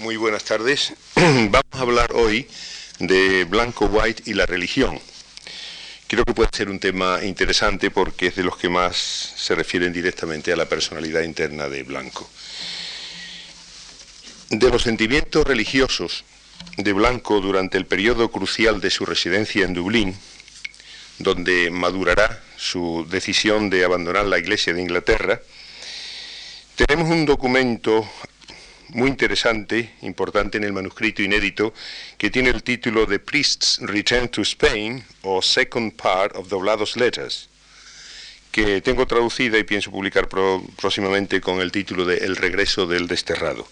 Muy buenas tardes. Vamos a hablar hoy de Blanco White y la religión. Creo que puede ser un tema interesante porque es de los que más se refieren directamente a la personalidad interna de Blanco. De los sentimientos religiosos de Blanco durante el periodo crucial de su residencia en Dublín, donde madurará su decisión de abandonar la Iglesia de Inglaterra, tenemos un documento muy interesante, importante en el manuscrito inédito, que tiene el título de Priest's Return to Spain o Second Part of Doblados Letters, que tengo traducida y pienso publicar próximamente con el título de El regreso del desterrado.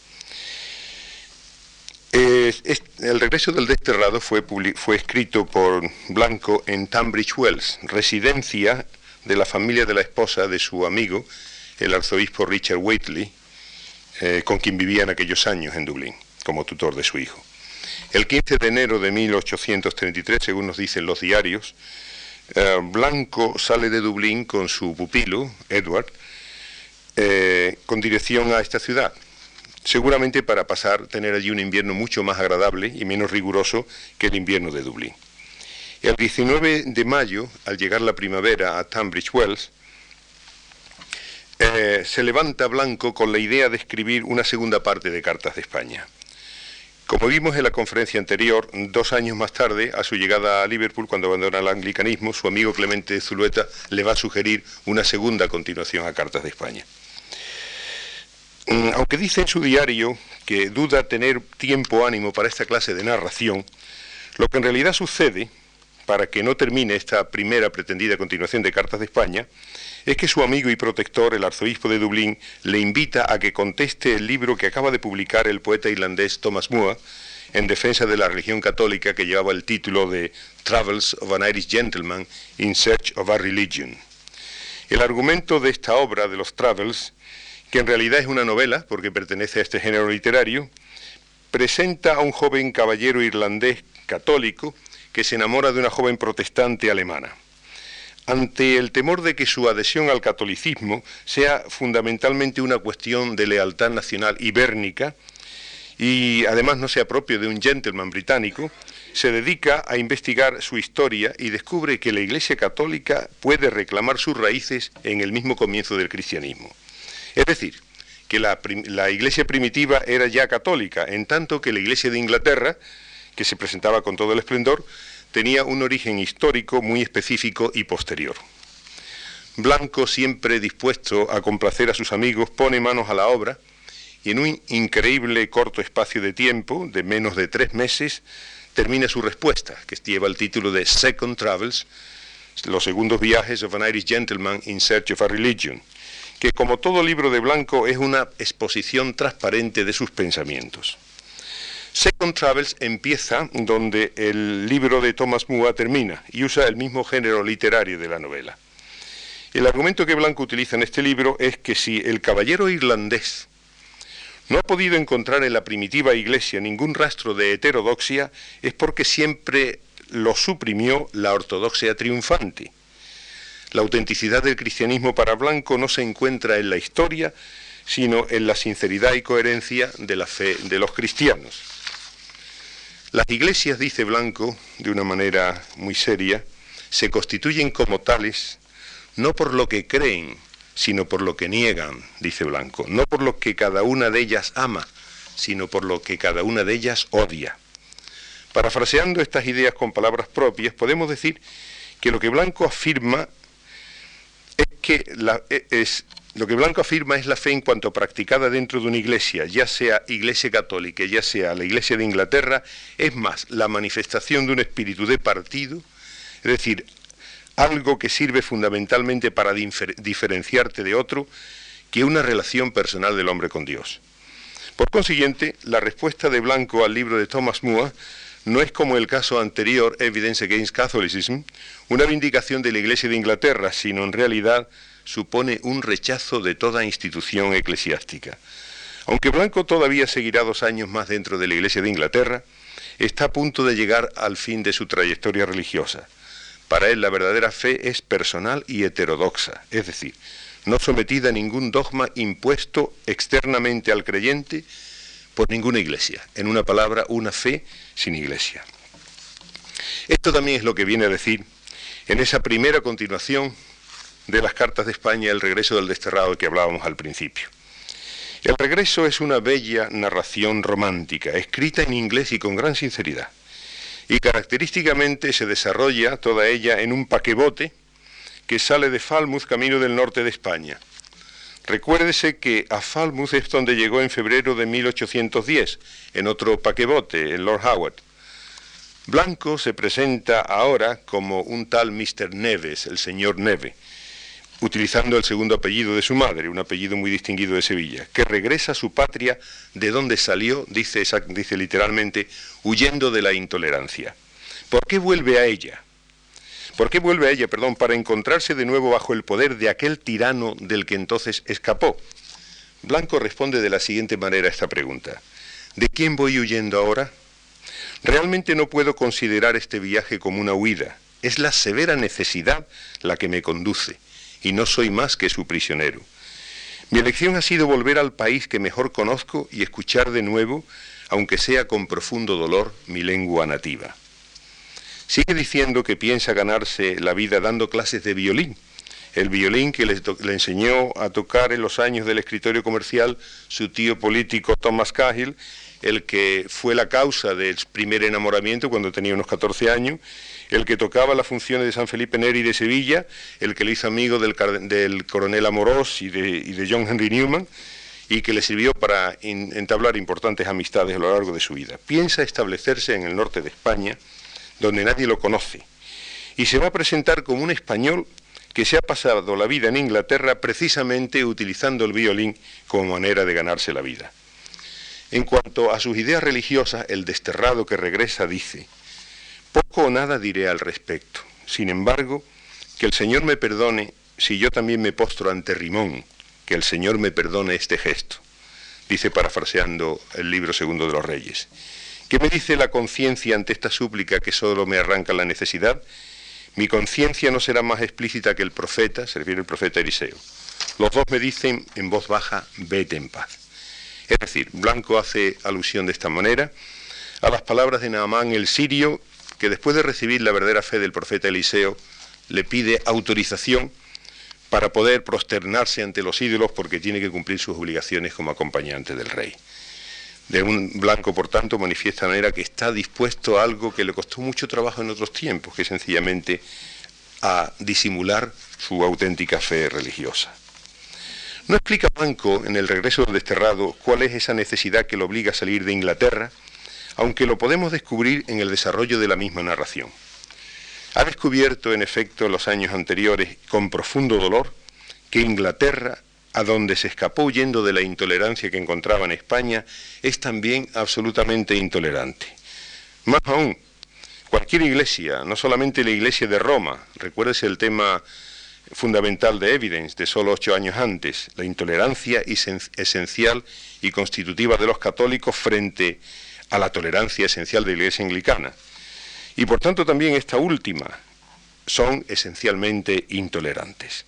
el regreso del desterrado fue, escrito por Blanco en Tunbridge Wells, residencia de la familia de la esposa de su amigo, el arzobispo Richard Whately, eh, con quien vivía en aquellos años en Dublín, como tutor de su hijo. El 15 de enero de 1833, según nos dicen los diarios, eh, Blanco sale de Dublín con su pupilo, Edward, eh, con dirección a esta ciudad, seguramente para pasar, tener allí un invierno mucho más agradable y menos riguroso que el invierno de Dublín. El 19 de mayo, al llegar la primavera a Tunbridge Wells, eh, se levanta Blanco con la idea de escribir una segunda parte de Cartas de España. Como vimos en la conferencia anterior, dos años más tarde, a su llegada a Liverpool, cuando abandona el anglicanismo, su amigo Clemente Zulueta le va a sugerir una segunda continuación a Cartas de España. Mm, aunque dice en su diario que duda tener tiempo ánimo para esta clase de narración, lo que en realidad sucede, para que no termine esta primera pretendida continuación de Cartas de España, es que su amigo y protector, el arzobispo de Dublín, le invita a que conteste el libro que acaba de publicar el poeta irlandés Thomas Moore en defensa de la religión católica que llevaba el título de Travels of an Irish Gentleman in Search of a Religion. El argumento de esta obra de los Travels, que en realidad es una novela porque pertenece a este género literario, presenta a un joven caballero irlandés católico que se enamora de una joven protestante alemana ante el temor de que su adhesión al catolicismo sea fundamentalmente una cuestión de lealtad nacional ibérnica y además no sea propio de un gentleman británico, se dedica a investigar su historia y descubre que la Iglesia Católica puede reclamar sus raíces en el mismo comienzo del cristianismo. Es decir, que la, la, Iglesia primitiva era ya católica, en tanto que la Iglesia de Inglaterra, que se presentaba con todo el esplendor, tenía un origen histórico muy específico y posterior. Blanco, siempre dispuesto a complacer a sus amigos, pone manos a la obra y en un increíble corto espacio de tiempo, de menos de tres meses, termina su respuesta, que lleva el título de Second Travels, los segundos viajes of an Irish Gentleman in Search of a Religion, que como todo libro de Blanco es una exposición transparente de sus pensamientos. Second Travels empieza donde el libro de Thomas Moore termina y usa el mismo género literario de la novela. El argumento que Blanco utiliza en este libro es que si el caballero irlandés no ha podido encontrar en la primitiva iglesia ningún rastro de heterodoxia, es porque siempre lo suprimió la ortodoxia triunfante. La autenticidad del cristianismo para Blanco no se encuentra en la historia, sino en la sinceridad y coherencia de la fe de los cristianos. Las iglesias, dice Blanco, de una manera muy seria, se constituyen como tales no por lo que creen, sino por lo que niegan, dice Blanco, no por lo que cada una de ellas ama, sino por lo que cada una de ellas odia. Parafraseando estas ideas con palabras propias, podemos decir que lo que Blanco afirma es que la, es, lo que Blanco afirma es la fe en cuanto practicada dentro de una iglesia, ya sea iglesia católica, ya sea la iglesia de Inglaterra, es más la manifestación de un espíritu de partido, es decir, algo que sirve fundamentalmente para diferenciarte de otro, que una relación personal del hombre con Dios. Por consiguiente, la respuesta de Blanco al libro de Thomas Moore no es como el caso anterior, Evidence Against Catholicism, una vindicación de la Iglesia de Inglaterra, sino en realidad supone un rechazo de toda institución eclesiástica. Aunque Blanco todavía seguirá dos años más dentro de la Iglesia de Inglaterra, está a punto de llegar al fin de su trayectoria religiosa. Para él la verdadera fe es personal y heterodoxa, es decir, no sometida a ningún dogma impuesto externamente al creyente, por ninguna iglesia. En una palabra, una fe sin iglesia. Esto también es lo que viene a decir en esa primera continuación de las cartas de España, el regreso del desterrado que hablábamos al principio. El regreso es una bella narración romántica, escrita en inglés y con gran sinceridad. Y característicamente se desarrolla toda ella en un paquebote que sale de Falmouth camino del norte de España. Recuérdese que a Falmouth es donde llegó en febrero de 1810, en otro paquebote, el Lord Howard. Blanco se presenta ahora como un tal Mr. Neves, el señor Neve, utilizando el segundo apellido de su madre, un apellido muy distinguido de Sevilla, que regresa a su patria de donde salió, dice, dice literalmente, huyendo de la intolerancia. ¿Por qué vuelve a ella? ¿Por qué vuelve a ella, perdón, para encontrarse de nuevo bajo el poder de aquel tirano del que entonces escapó? Blanco responde de la siguiente manera a esta pregunta. ¿De quién voy huyendo ahora? Realmente no puedo considerar este viaje como una huida. Es la severa necesidad la que me conduce, y no soy más que su prisionero. Mi elección ha sido volver al país que mejor conozco y escuchar de nuevo, aunque sea con profundo dolor, mi lengua nativa. Sigue diciendo que piensa ganarse la vida dando clases de violín, el violín que le, enseñó a tocar en los años del escritorio comercial su tío político Thomas Cahill, el que fue la causa del primer enamoramiento cuando tenía unos 14 años, el que tocaba las funciones de San Felipe Neri de Sevilla, el que le hizo amigo del, coronel Amorós y de, John Henry Newman, y que le sirvió para entablar importantes amistades a lo largo de su vida. Piensa establecerse en el norte de España, donde nadie lo conoce, y se va a presentar como un español que se ha pasado la vida en Inglaterra precisamente utilizando el violín como manera de ganarse la vida. En cuanto a sus ideas religiosas, el desterrado que regresa dice, poco o nada diré al respecto. Sin embargo, que el Señor me perdone si yo también me postro ante Rimón, que el Señor me perdone este gesto, dice parafraseando el libro segundo de los Reyes. ¿Qué me dice la conciencia ante esta súplica que solo me arranca la necesidad? Mi conciencia no será más explícita que el profeta, se refiere el profeta Eliseo. Los dos me dicen en voz baja, vete en paz. Es decir, Blanco hace alusión de esta manera a las palabras de Naamán el sirio, que después de recibir la verdadera fe del profeta Eliseo, le pide autorización para poder prosternarse ante los ídolos porque tiene que cumplir sus obligaciones como acompañante del rey de un blanco, por tanto, manifiesta de manera que está dispuesto a algo que le costó mucho trabajo en otros tiempos, que es sencillamente a disimular su auténtica fe religiosa. No explica Blanco en el regreso del desterrado cuál es esa necesidad que lo obliga a salir de Inglaterra, aunque lo podemos descubrir en el desarrollo de la misma narración. Ha descubierto, en efecto, los años anteriores, con profundo dolor, que Inglaterra a donde se escapó huyendo de la intolerancia que encontraba en España, es también absolutamente intolerante. Más aún, cualquier iglesia, no solamente la iglesia de Roma, recuérdese el tema fundamental de Evidence de solo ocho años antes, la intolerancia esencial y constitutiva de los católicos frente a la tolerancia esencial de la iglesia anglicana. Y por tanto también esta última son esencialmente intolerantes.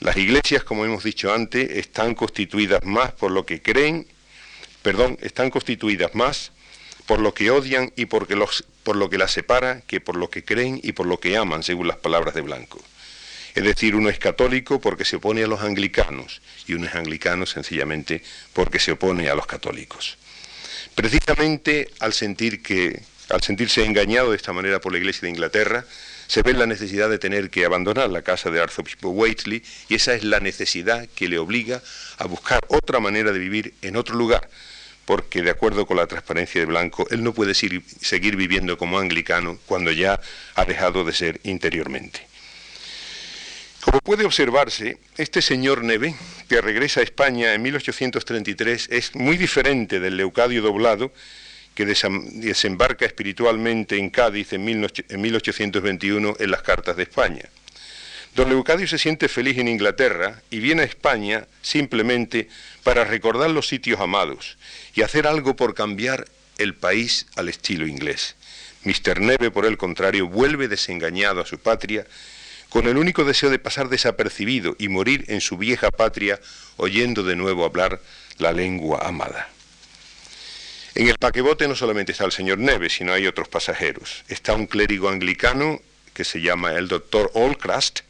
Las iglesias, como hemos dicho antes, están constituidas más por lo que creen, perdón, están constituidas más por lo que odian y porque los, por lo que las separa que por lo que creen y por lo que aman, según las palabras de Blanco. Es decir, uno es católico porque se opone a los anglicanos y uno es anglicano sencillamente porque se opone a los católicos. Precisamente al sentir que al sentirse engañado de esta manera por la Iglesia de Inglaterra, se ve la necesidad de tener que abandonar la casa de arzobispo Waitley y esa es la necesidad que le obliga a buscar otra manera de vivir en otro lugar, porque de acuerdo con la transparencia de Blanco, él no puede seguir viviendo como anglicano cuando ya ha dejado de ser interiormente. Como puede observarse, este señor Neve, que regresa a España en 1833, es muy diferente del Leucadio doblado que desembarca espiritualmente en Cádiz en 1821 en las cartas de España. Don Leucadio se siente feliz en Inglaterra y viene a España simplemente para recordar los sitios amados y hacer algo por cambiar el país al estilo inglés. Mr. Neve, por el contrario, vuelve desengañado a su patria con el único deseo de pasar desapercibido y morir en su vieja patria oyendo de nuevo hablar la lengua amada. En el paquebote no solamente está el señor Neves, sino hay otros pasajeros. Está un clérigo anglicano que se llama el doctor Allcrust,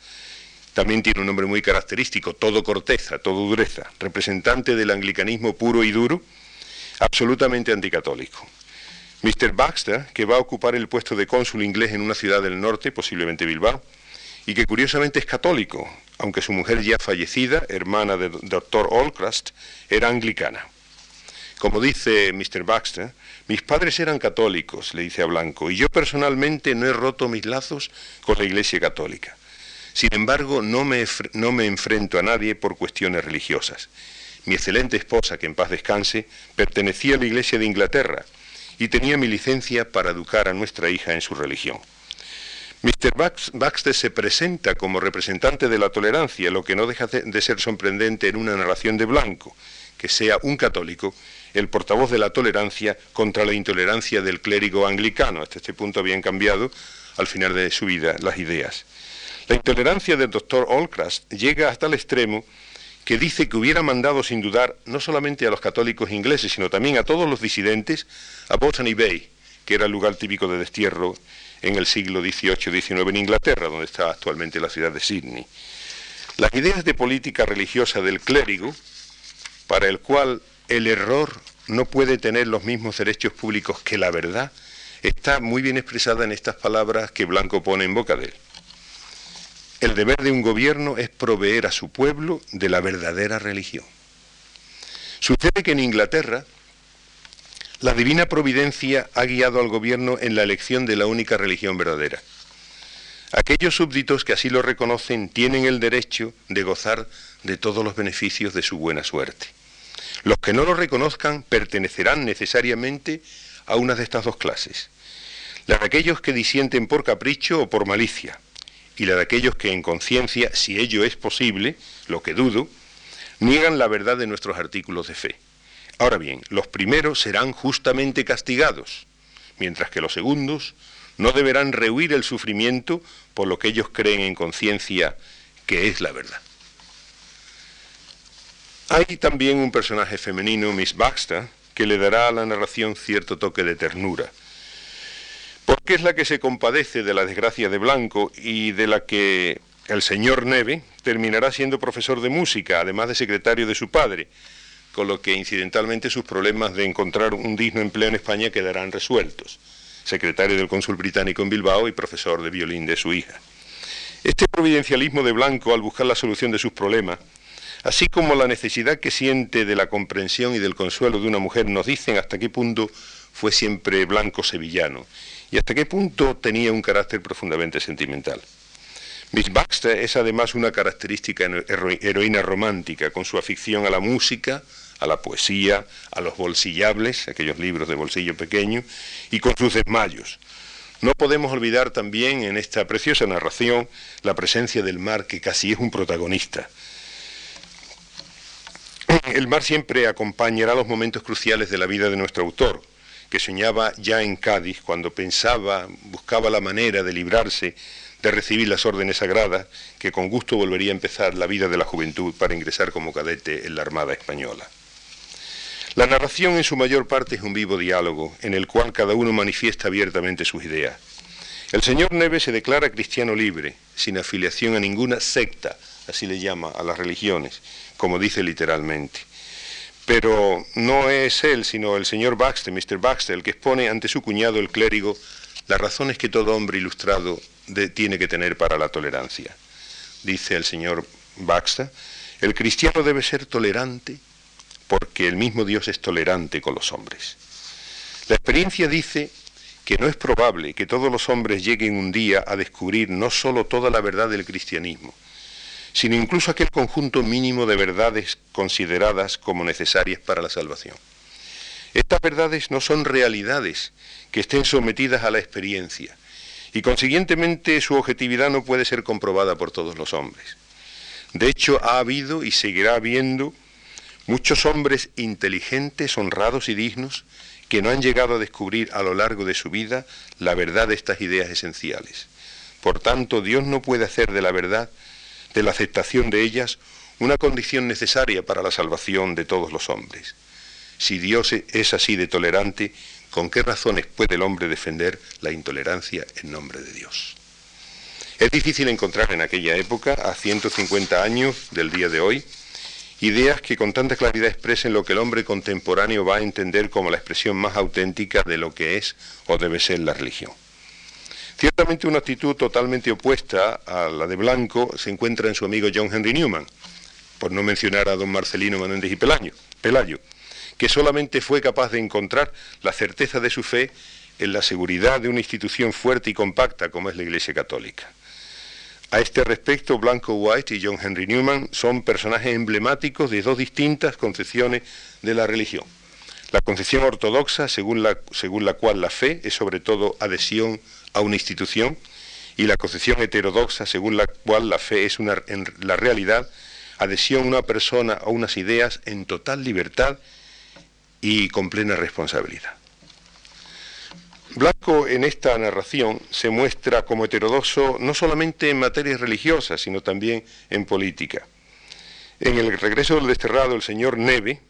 también tiene un nombre muy característico, todo corteza, todo dureza, representante del anglicanismo puro y duro, absolutamente anticatólico. Mr. Baxter, que va a ocupar el puesto de cónsul inglés en una ciudad del norte, posiblemente Bilbao, y que curiosamente es católico, aunque su mujer ya fallecida, hermana del Dr. Allcrust, era anglicana. Como dice Mr. Baxter, mis padres eran católicos, le dice a Blanco, y yo personalmente no he roto mis lazos con la Iglesia Católica. Sin embargo, no me, no me enfrento a nadie por cuestiones religiosas. Mi excelente esposa, que en paz descanse, pertenecía a la Iglesia de Inglaterra y tenía mi licencia para educar a nuestra hija en su religión. Mr. Baxter se presenta como representante de la tolerancia, lo que no deja de ser sorprendente en una narración de Blanco, que sea un católico el portavoz de la tolerancia contra la intolerancia del clérigo anglicano. Hasta este punto habían cambiado al final de su vida las ideas. La intolerancia del doctor Allcrust llega hasta el extremo que dice que hubiera mandado sin dudar no solamente a los católicos ingleses, sino también a todos los disidentes a Botany Bay, que era el lugar típico de destierro en el siglo XVIII-XIX en Inglaterra, donde está actualmente la ciudad de Sydney. Las ideas de política religiosa del clérigo, para el cual el error no puede tener los mismos derechos públicos que la verdad, está muy bien expresada en estas palabras que Blanco pone en boca de él. El deber de un gobierno es proveer a su pueblo de la verdadera religión. Sucede que en Inglaterra la divina providencia ha guiado al gobierno en la elección de la única religión verdadera. Aquellos súbditos que así lo reconocen tienen el derecho de gozar de todos los beneficios de su buena suerte. Los que no lo reconozcan pertenecerán necesariamente a una de estas dos clases. La de aquellos que disienten por capricho o por malicia, y la de aquellos que en conciencia, si ello es posible, lo que dudo, niegan la verdad de nuestros artículos de fe. Ahora bien, los primeros serán justamente castigados, mientras que los segundos no deberán rehuir el sufrimiento por lo que ellos creen en conciencia que es la verdad. Hay también un personaje femenino, Miss Baxter, que le dará a la narración cierto toque de ternura porque es la que se compadece de la desgracia de Blanco y de la que el señor Neve terminará siendo profesor de música, además de secretario de su padre, con lo que incidentalmente sus problemas de encontrar un digno empleo en España quedarán resueltos. Secretario del cónsul británico en Bilbao y profesor de violín de su hija. Este providencialismo de Blanco al buscar la solución de sus problemas, así como la necesidad que siente de la comprensión y del consuelo de una mujer, nos dicen hasta qué punto fue siempre Blanco sevillano y hasta qué punto tenía un carácter profundamente sentimental. Miss Baxter es además una característica heroína romántica, con su afición a la música, a la poesía, a los bolsillables, aquellos libros de bolsillo pequeño, y con sus desmayos. No podemos olvidar también en esta preciosa narración la presencia del mar, que casi es un protagonista. El mar siempre acompañará los momentos cruciales de la vida de nuestro autor, que soñaba ya en Cádiz cuando pensaba, buscaba la manera de librarse de recibir las órdenes sagradas, que con gusto volvería a empezar la vida de la juventud para ingresar como cadete en la Armada Española. La narración en su mayor parte es un vivo diálogo, en el cual cada uno manifiesta abiertamente sus ideas. El señor Neves se declara cristiano libre, sin afiliación a ninguna secta, así le llama a las religiones, como dice literalmente. Pero no es él, sino el señor Baxter, Mr. Baxter, el que expone ante su cuñado, el clérigo, las razones que todo hombre ilustrado tiene que tener para la tolerancia. Dice el señor Baxter, el cristiano debe ser tolerante porque el mismo Dios es tolerante con los hombres. La experiencia dice que no es probable que todos los hombres lleguen un día a descubrir no sólo toda la verdad del cristianismo, sino incluso aquel conjunto mínimo de verdades consideradas como necesarias para la salvación. Estas verdades no son realidades que estén sometidas a la experiencia y consiguientemente su objetividad no puede ser comprobada por todos los hombres. De hecho, ha habido y seguirá habiendo muchos hombres inteligentes, honrados y dignos que no han llegado a descubrir a lo largo de su vida la verdad de estas ideas esenciales. Por tanto, Dios no puede hacer de la verdad de la aceptación de ellas una condición necesaria para la salvación de todos los hombres. si Dios es así de tolerante, ¿con qué razones puede el hombre defender la intolerancia en nombre de Dios? Es difícil encontrar en aquella época, a 150 años del día de hoy, ideas que con tanta claridad expresen lo que el hombre contemporáneo va a entender como la expresión más auténtica de lo que es o debe ser la religión. Ciertamente una actitud totalmente opuesta a la de Blanco se encuentra en su amigo John Henry Newman, por no mencionar a don Marcelino Menéndez y Pelayo, que solamente fue capaz de encontrar la certeza de su fe en la seguridad de una institución fuerte y compacta como es la Iglesia Católica. A este respecto, Blanco White y John Henry Newman son personajes emblemáticos de dos distintas concepciones de la religión. La concepción ortodoxa, según la, según la cual la fe es sobre todo adhesión a una institución, y la concepción heterodoxa, según la cual la fe es una, en la realidad adhesión a una persona o unas ideas en total libertad y con plena responsabilidad. Blanco en esta narración se muestra como heterodoxo no solamente en materias religiosas, sino también en política. En el regreso del desterrado, el señor Neve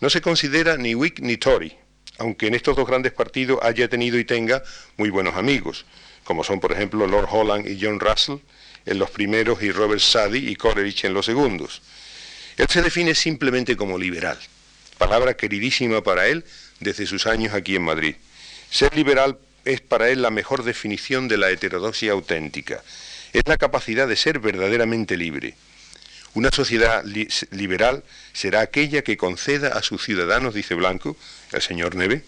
no se considera ni Whig ni Tory, aunque en estos dos grandes partidos haya tenido y tenga muy buenos amigos, como son por ejemplo Lord Holland y John Russell en los primeros y Robert Sadie y Coleridge en los segundos. Él se define simplemente como liberal, palabra queridísima para él desde sus años aquí en Madrid. Ser liberal es para él la mejor definición de la heterodoxia auténtica. Es la capacidad de ser verdaderamente libre. Una sociedad liberal será aquella que conceda a sus ciudadanos, dice Blanco, el señor Neve,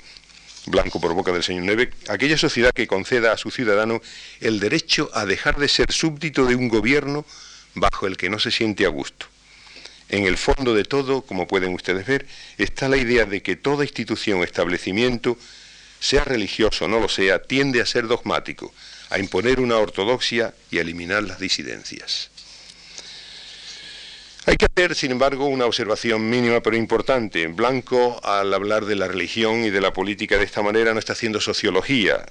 Blanco por boca del señor Neve, aquella sociedad que conceda a su ciudadano el derecho a dejar de ser súbdito de un gobierno bajo el que no se siente a gusto. En el fondo de todo, como pueden ustedes ver, está la idea de que toda institución o establecimiento sea religioso o no lo sea, tiende a ser dogmático, a imponer una ortodoxia y a eliminar las disidencias. Hay que hacer, sin embargo, una observación mínima pero importante. Blanco, al hablar de la religión y de la política de esta manera, no está haciendo sociología.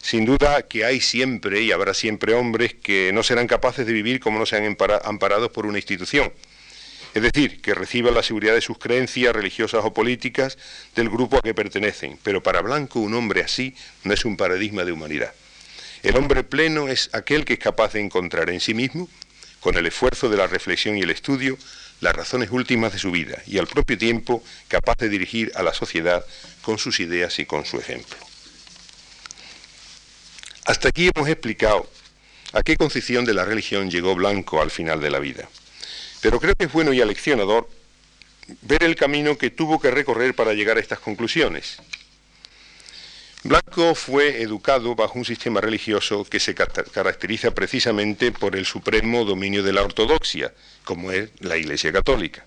Sin duda que hay siempre y habrá siempre hombres que no serán capaces de vivir como no sean amparados por una institución es decir, que reciban la seguridad de sus creencias religiosas o políticas del grupo a que pertenecen. Pero para Blanco un hombre así no es un paradigma de humanidad. El hombre pleno es aquel que es capaz de encontrar en sí mismo, con el esfuerzo de la reflexión y el estudio, las razones últimas de su vida y al propio tiempo capaz de dirigir a la sociedad con sus ideas y con su ejemplo. Hasta aquí hemos explicado a qué concepción de la religión llegó Blanco al final de la vida. Pero creo que es bueno y aleccionador ver el camino que tuvo que recorrer para llegar a estas conclusiones. Blanco fue educado bajo un sistema religioso que se caracteriza precisamente por el supremo dominio de la ortodoxia, como es la Iglesia Católica.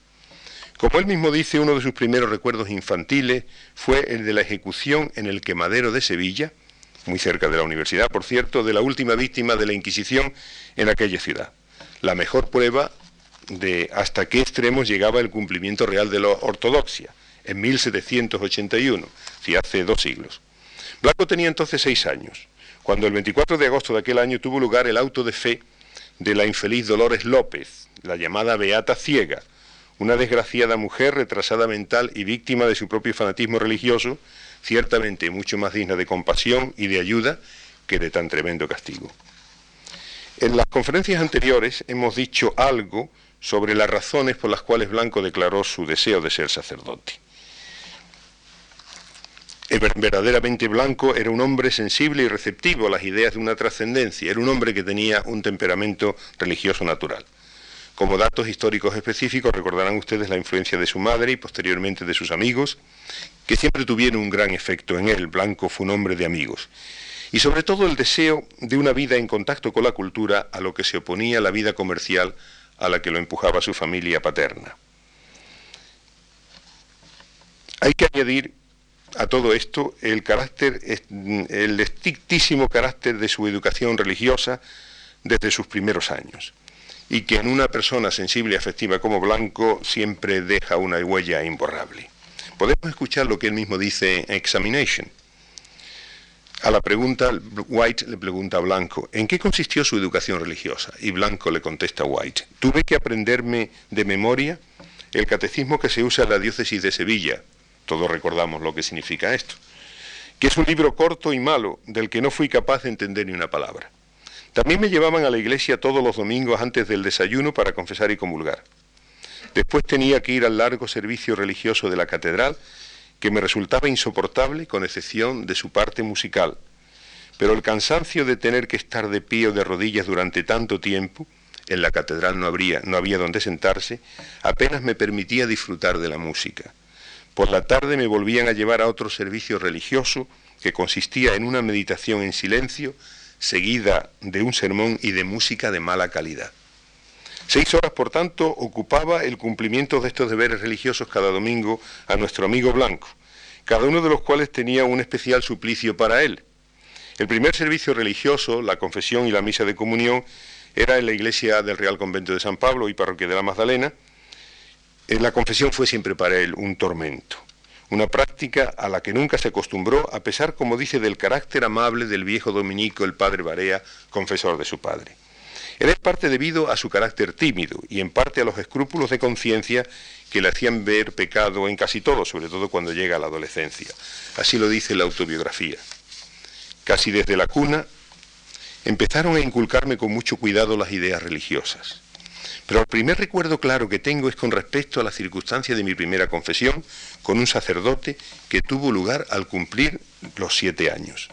Como él mismo dice, uno de sus primeros recuerdos infantiles fue el de la ejecución en el quemadero de Sevilla, muy cerca de la universidad, por cierto, de la última víctima de la Inquisición en aquella ciudad. La mejor prueba de hasta qué extremos llegaba el cumplimiento real de la ortodoxia, en 1781, si hace dos siglos. Blanco tenía entonces seis años, cuando el 24 de agosto de aquel año tuvo lugar el auto de fe de la infeliz Dolores López, la llamada Beata Ciega, una desgraciada mujer retrasada mental y víctima de su propio fanatismo religioso, ciertamente mucho más digna de compasión y de ayuda que de tan tremendo castigo. En las conferencias anteriores hemos dicho algo sobre las razones por las cuales Blanco declaró su deseo de ser sacerdote. Verdaderamente Blanco era un hombre sensible y receptivo a las ideas de una trascendencia, era un hombre que tenía un temperamento religioso natural. Como datos históricos específicos recordarán ustedes la influencia de su madre y posteriormente de sus amigos, que siempre tuvieron un gran efecto en él. Blanco fue un hombre de amigos. Y sobre todo el deseo de una vida en contacto con la cultura a lo que se oponía la vida comercial a la que lo empujaba su familia paterna. Hay que añadir a todo esto el carácter, el estrictísimo carácter de su educación religiosa desde sus primeros años, y que en una persona sensible y afectiva como Blanco siempre deja una huella imborrable. Podemos escuchar lo que él mismo dice en Examination. A la pregunta, White le pregunta a Blanco, ¿en qué consistió su educación religiosa? Y Blanco le contesta a White, tuve que aprenderme de memoria el catecismo que se usa en la diócesis de Sevilla, todos recordamos lo que significa esto, que es un libro corto y malo del que no fui capaz de entender ni una palabra. También me llevaban a la iglesia todos los domingos antes del desayuno para confesar y comulgar. Después tenía que ir al largo servicio religioso de la catedral, que me resultaba insoportable con excepción de su parte musical. Pero el cansancio de tener que estar de pie o de rodillas durante tanto tiempo, en la catedral no, habría, no había donde sentarse, apenas me permitía disfrutar de la música. Por la tarde me volvían a llevar a otro servicio religioso que consistía en una meditación en silencio seguida de un sermón y de música de mala calidad. Seis horas, por tanto, ocupaba el cumplimiento de estos deberes religiosos cada domingo a nuestro amigo Blanco, cada uno de los cuales tenía un especial suplicio para él. El primer servicio religioso, la confesión y la misa de comunión, era en la iglesia del Real Convento de San Pablo y parroquia de la Magdalena. Eh, la confesión fue siempre para él un tormento una práctica a la que nunca se acostumbró, a pesar, como dice, del carácter amable del viejo dominico, el padre Barea, confesor de su padre. Era en parte debido a su carácter tímido y en parte a los escrúpulos de conciencia que le hacían ver pecado en casi todo, sobre todo cuando llega a la adolescencia. Así lo dice la autobiografía. Casi desde la cuna empezaron a inculcarme con mucho cuidado las ideas religiosas. Pero el primer recuerdo claro que tengo es con respecto a la circunstancia de mi primera confesión con un sacerdote que tuvo lugar al cumplir los siete años.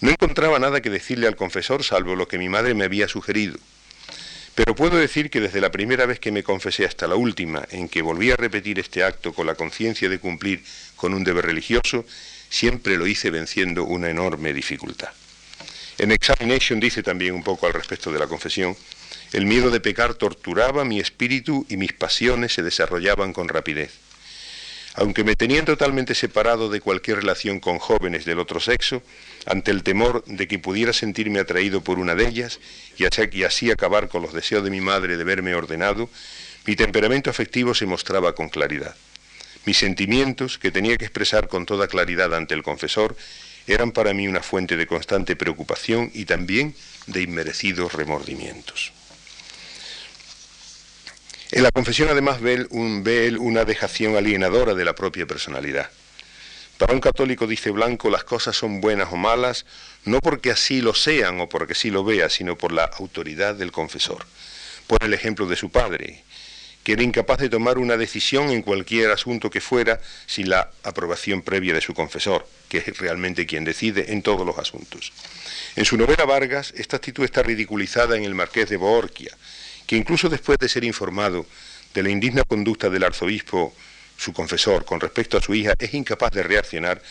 No encontraba nada que decirle al confesor salvo lo que mi madre me había sugerido. Pero puedo decir que desde la primera vez que me confesé hasta la última en que volví a repetir este acto con la conciencia de cumplir con un deber religioso, siempre lo hice venciendo una enorme dificultad. En Examination dice también un poco al respecto de la confesión, el miedo de pecar torturaba mi espíritu y mis pasiones se desarrollaban con rapidez. Aunque me tenían totalmente separado de cualquier relación con jóvenes del otro sexo, ante el temor de que pudiera sentirme atraído por una de ellas y así acabar con los deseos de mi madre de verme ordenado, mi temperamento afectivo se mostraba con claridad. Mis sentimientos, que tenía que expresar con toda claridad ante el confesor, eran para mí una fuente de constante preocupación y también de inmerecidos remordimientos. En la confesión además ve él, una dejación alienadora de la propia personalidad. Para un católico, dice Blanco, las cosas son buenas o malas, no porque así lo sean o porque así lo vea, sino por la autoridad del confesor. Por el ejemplo de su padre, que era incapaz de tomar una decisión en cualquier asunto que fuera sin la aprobación previa de su confesor, que es realmente quien decide en todos los asuntos. En su novela Vargas, esta actitud está ridiculizada en El Marqués de Borquia, que incluso después de ser informado de la indigna conducta del arzobispo, su confesor, con respecto a su hija, es incapaz de reaccionar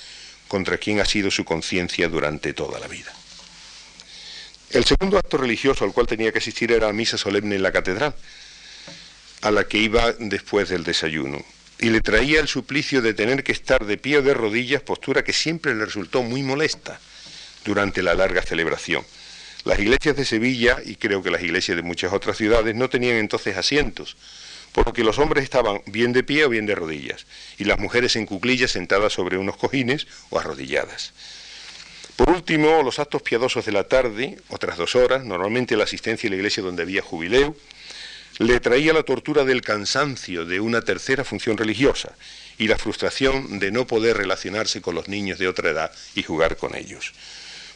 contra quien ha sido su conciencia durante toda la vida. El segundo acto religioso al cual tenía que asistir era la misa solemne en la catedral, a la que iba después del desayuno, y le traía el suplicio de tener que estar de pie o de rodillas, postura que siempre le resultó muy molesta durante la larga celebración. Las iglesias de Sevilla, y creo que las iglesias de muchas otras ciudades, no tenían entonces asientos, por lo que los hombres estaban bien de pie o bien de rodillas, y las mujeres en cuclillas sentadas sobre unos cojines o arrodilladas. Por último, los actos piadosos de la tarde, otras dos horas, normalmente la asistencia a la iglesia donde había jubileo, le traía la tortura del cansancio de una tercera función religiosa y la frustración de no poder relacionarse con los niños de otra edad y jugar con ellos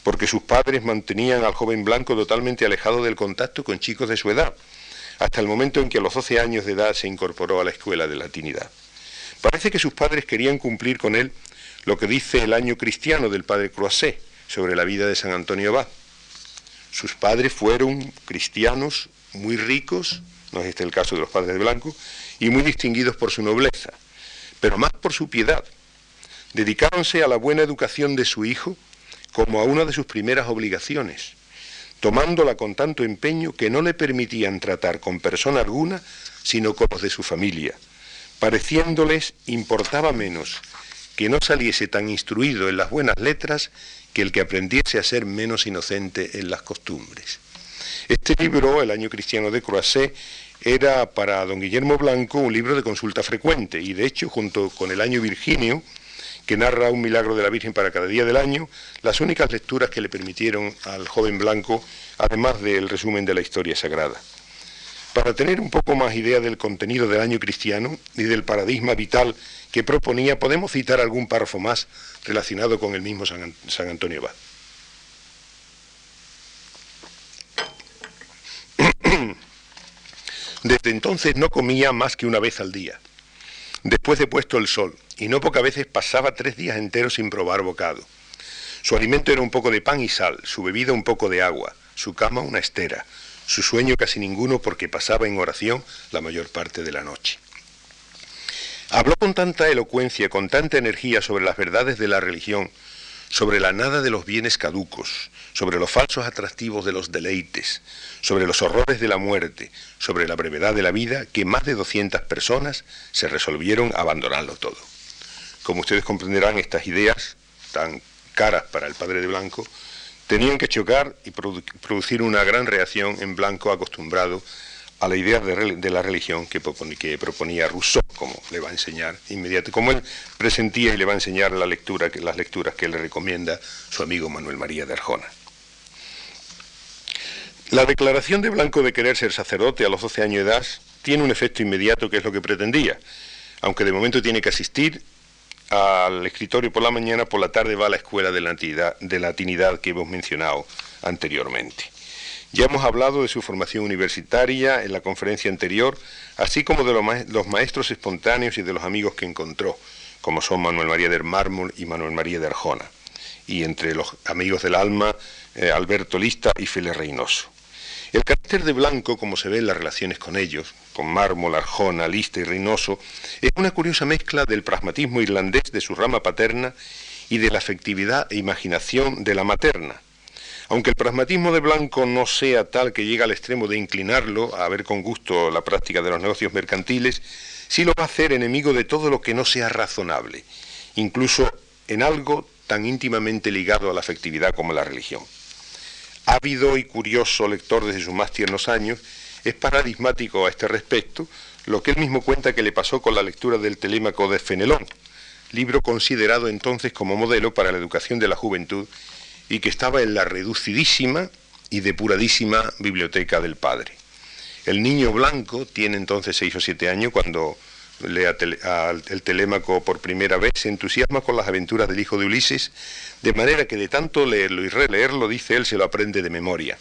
porque sus padres mantenían al joven blanco totalmente alejado del contacto con chicos de su edad, hasta el momento en que a los 12 años de edad se incorporó a la escuela de latinidad. Parece que sus padres querían cumplir con él lo que dice el año cristiano del padre Croisset sobre la vida de San Antonio Abad. Sus padres fueron cristianos muy ricos, no es este el caso de los padres de Blanco, y muy distinguidos por su nobleza, pero más por su piedad. Dedicáronse a la buena educación de su hijo como a una de sus primeras obligaciones, tomándola con tanto empeño que no le permitían tratar con persona alguna sino con los de su familia, pareciéndoles importaba menos que no saliese tan instruido en las buenas letras que el que aprendiese a ser menos inocente en las costumbres. Este libro, El año cristiano de Croisset, era para don Guillermo Blanco un libro de consulta frecuente y de hecho junto con el año Virginio que narra un milagro de la Virgen para cada día del año, las únicas lecturas que le permitieron al joven blanco, además del resumen de la historia sagrada. Para tener un poco más idea del contenido del año cristiano y del paradigma vital que proponía, podemos citar algún párrafo más relacionado con el mismo San, Antonio Abad. Desde entonces no comía más que una vez al día, después de puesto el sol, y no pocas veces pasaba tres días enteros sin probar bocado. Su alimento era un poco de pan y sal, su bebida un poco de agua, su cama una estera, su sueño casi ninguno porque pasaba en oración la mayor parte de la noche. Habló con tanta elocuencia, con tanta energía sobre las verdades de la religión, sobre la nada de los bienes caducos, sobre los falsos atractivos de los deleites, sobre los horrores de la muerte, sobre la brevedad de la vida, que más de 200 personas se resolvieron a abandonarlo todo. Como ustedes comprenderán, estas ideas, tan caras para el padre de Blanco, tenían que chocar y producir una gran reacción en Blanco acostumbrado a la idea de, la religión que, proponía Rousseau, como le va a enseñar inmediatamente, como él presentía y le va a enseñar la lectura, las lecturas que le recomienda su amigo Manuel María de Arjona. La declaración de Blanco de querer ser sacerdote a los 12 años de edad tiene un efecto inmediato que es lo que pretendía, aunque de momento tiene que asistir al escritorio por la mañana, por la tarde va a la escuela de, la de que hemos mencionado anteriormente. Ya hemos hablado de su formación universitaria en la conferencia anterior, así como de los maestros espontáneos y de los amigos que encontró, como son Manuel María del Mármol y Manuel María de Arjona, y entre los amigos del alma, eh, Alberto Lista y Félix Reynoso. El carácter de Blanco, como se ve en las relaciones con ellos, con Mármol, Arjona, Lista y Reynoso, es una curiosa mezcla del pragmatismo irlandés de su rama paterna y de la afectividad e imaginación de la materna, aunque el pragmatismo de Blanco no sea tal que llegue al extremo de inclinarlo a ver con gusto la práctica de los negocios mercantiles, sí lo va a hacer enemigo de todo lo que no sea razonable, incluso en algo tan íntimamente ligado a la afectividad como la religión. Ávido y curioso lector desde sus más tiernos años, es paradigmático a este respecto lo que él mismo cuenta que le pasó con la lectura del Telémaco de Fenelón, libro considerado entonces como modelo para la educación de la juventud y que estaba en la reducidísima y depuradísima biblioteca del padre. El niño blanco tiene entonces seis o siete años cuando lee el Telémaco por primera vez, se entusiasma con las aventuras del hijo de Ulises, de manera que de tanto leerlo y releerlo, dice él, se lo aprende de memoria.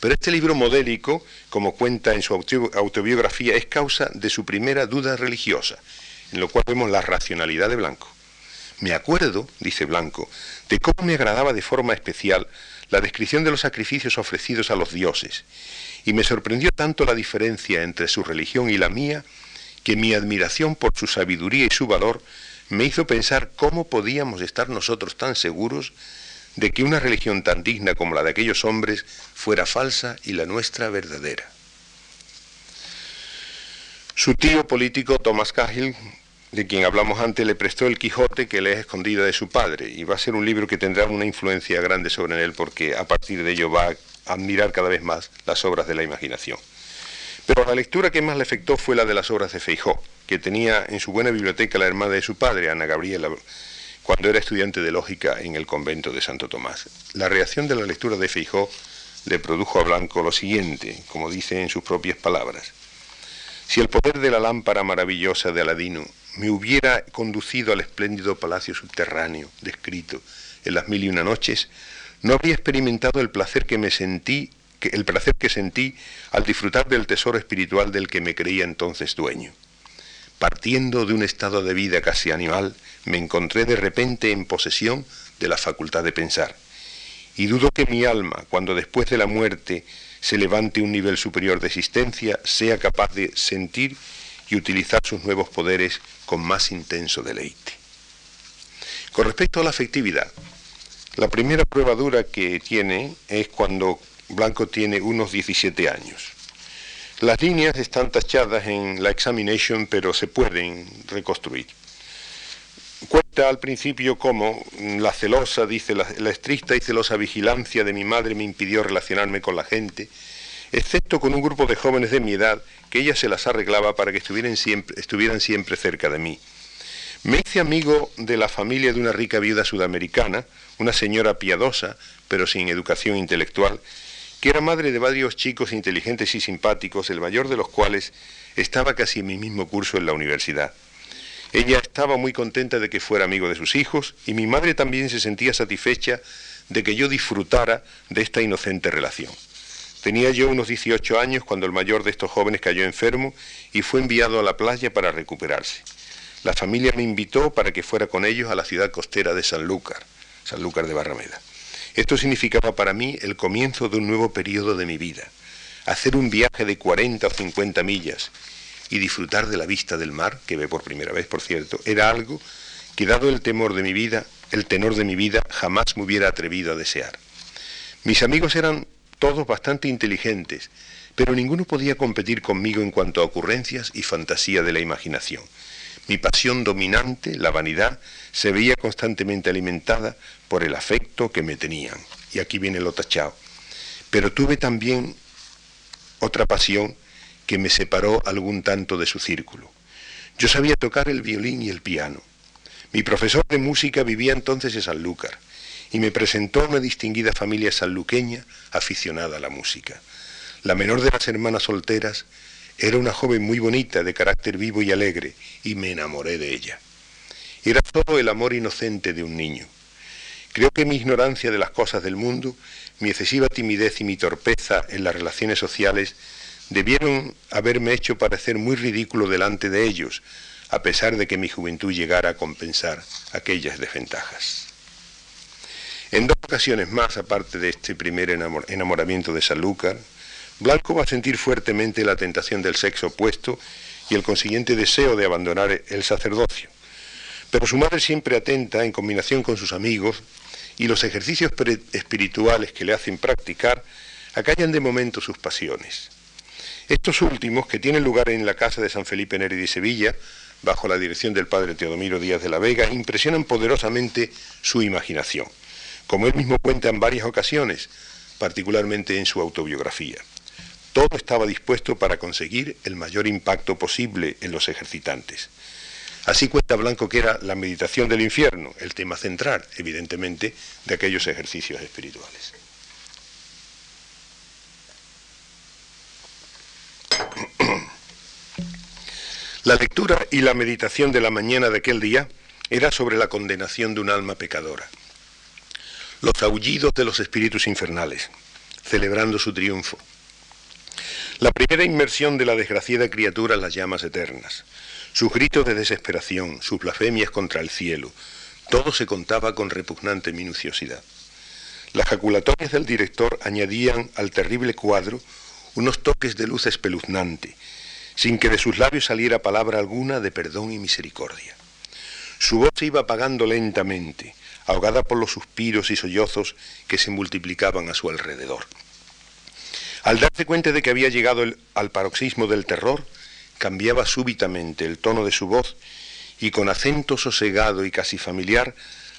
Pero este libro modélico, como cuenta en su autobiografía, es causa de su primera duda religiosa, en lo cual vemos la racionalidad de Blanco. Me acuerdo, dice Blanco, de cómo me agradaba de forma especial la descripción de los sacrificios ofrecidos a los dioses, y me sorprendió tanto la diferencia entre su religión y la mía, que mi admiración por su sabiduría y su valor me hizo pensar cómo podíamos estar nosotros tan seguros de que una religión tan digna como la de aquellos hombres fuera falsa y la nuestra verdadera. Su tío político Thomas Cahill de quien hablamos antes, le prestó el Quijote que le es escondida de su padre y va a ser un libro que tendrá una influencia grande sobre él porque a partir de ello va a admirar cada vez más las obras de la imaginación. Pero la lectura que más le afectó fue la de las obras de Feijó, que tenía en su buena biblioteca la hermana de su padre, Ana Gabriela, cuando era estudiante de lógica en el convento de Santo Tomás. La reacción de la lectura de Feijó le produjo a Blanco lo siguiente, como dice en sus propias palabras. Si el poder de la lámpara maravillosa de Aladino me hubiera conducido al espléndido palacio subterráneo descrito en las mil y una noches, no habría experimentado el placer que me sentí, el placer que sentí al disfrutar del tesoro espiritual del que me creía entonces dueño. Partiendo de un estado de vida casi animal, me encontré de repente en posesión de la facultad de pensar. Y dudo que mi alma, cuando después de la muerte se levante un nivel superior de existencia, sea capaz de sentir y utilizar sus nuevos poderes con más intenso deleite. Con respecto a la afectividad, la primera prueba dura que tiene es cuando Blanco tiene unos 17 años. Las líneas están tachadas en la examination, pero se pueden reconstruir. Cuenta al principio cómo la celosa, dice, la, la, estricta y celosa vigilancia de mi madre me impidió relacionarme con la gente, excepto con un grupo de jóvenes de mi edad que ella se las arreglaba para que estuvieran siempre, estuvieran siempre cerca de mí. Me hice amigo de la familia de una rica viuda sudamericana, una señora piadosa, pero sin educación intelectual, que era madre de varios chicos inteligentes y simpáticos, el mayor de los cuales estaba casi en mi mismo curso en la universidad. Ella estaba muy contenta de que fuera amigo de sus hijos y mi madre también se sentía satisfecha de que yo disfrutara de esta inocente relación. Tenía yo unos 18 años cuando el mayor de estos jóvenes cayó enfermo y fue enviado a la playa para recuperarse. La familia me invitó para que fuera con ellos a la ciudad costera de Sanlúcar, Sanlúcar de Barrameda. Esto significaba para mí el comienzo de un nuevo periodo de mi vida. Hacer un viaje de 40 o 50 millas y disfrutar de la vista del mar, que ve por primera vez, por cierto, era algo que dado el temor de mi vida, el tenor de mi vida, jamás me hubiera atrevido a desear. Mis amigos eran todos bastante inteligentes, pero ninguno podía competir conmigo en cuanto a ocurrencias y fantasía de la imaginación. Mi pasión dominante, la vanidad, se veía constantemente alimentada por el afecto que me tenían. Y aquí viene lo tachado. Pero tuve también otra pasión que me separó algún tanto de su círculo. Yo sabía tocar el violín y el piano. Mi profesor de música vivía entonces en Sanlúcar y me presentó a una distinguida familia sanluqueña aficionada a la música. La menor de las hermanas solteras era una joven muy bonita, de carácter vivo y alegre, y me enamoré de ella. Era todo el amor inocente de un niño. Creo que mi ignorancia de las cosas del mundo, mi excesiva timidez y mi torpeza en las relaciones sociales debieron haberme hecho parecer muy ridículo delante de ellos, a pesar de que mi juventud llegara a compensar aquellas desventajas. En dos ocasiones más, aparte de este primer enamoramiento de Sanlúcar, Blanco va a sentir fuertemente la tentación del sexo opuesto y el consiguiente deseo de abandonar el sacerdocio. Pero su madre siempre atenta, en combinación con sus amigos, y los ejercicios espirituales que le hacen practicar, acallan de momento sus pasiones. Estos últimos, que tienen lugar en la casa de San Felipe Neri de Sevilla, bajo la dirección del padre Teodomiro Díaz de la Vega, impresionan poderosamente su imaginación, como él mismo cuenta en varias ocasiones, particularmente en su autobiografía. Todo estaba dispuesto para conseguir el mayor impacto posible en los ejercitantes. Así cuenta Blanco que era la meditación del infierno, el tema central, evidentemente, de aquellos ejercicios espirituales. La lectura y la meditación de la mañana de aquel día era sobre la condenación de un alma pecadora, los aullidos de los espíritus infernales, celebrando su triunfo, la primera inmersión de la desgraciada criatura en las llamas eternas, sus gritos de desesperación, sus blasfemias contra el cielo, todo se contaba con repugnante minuciosidad. Las jaculatorias del director añadían al terrible cuadro unos toques de luz espeluznante, sin que de sus labios saliera palabra alguna de perdón y misericordia. Su voz se iba apagando lentamente, ahogada por los suspiros y sollozos que se multiplicaban a su alrededor. Al darse cuenta de que había llegado al paroxismo del terror, cambiaba súbitamente el tono de su voz y con acento sosegado y casi familiar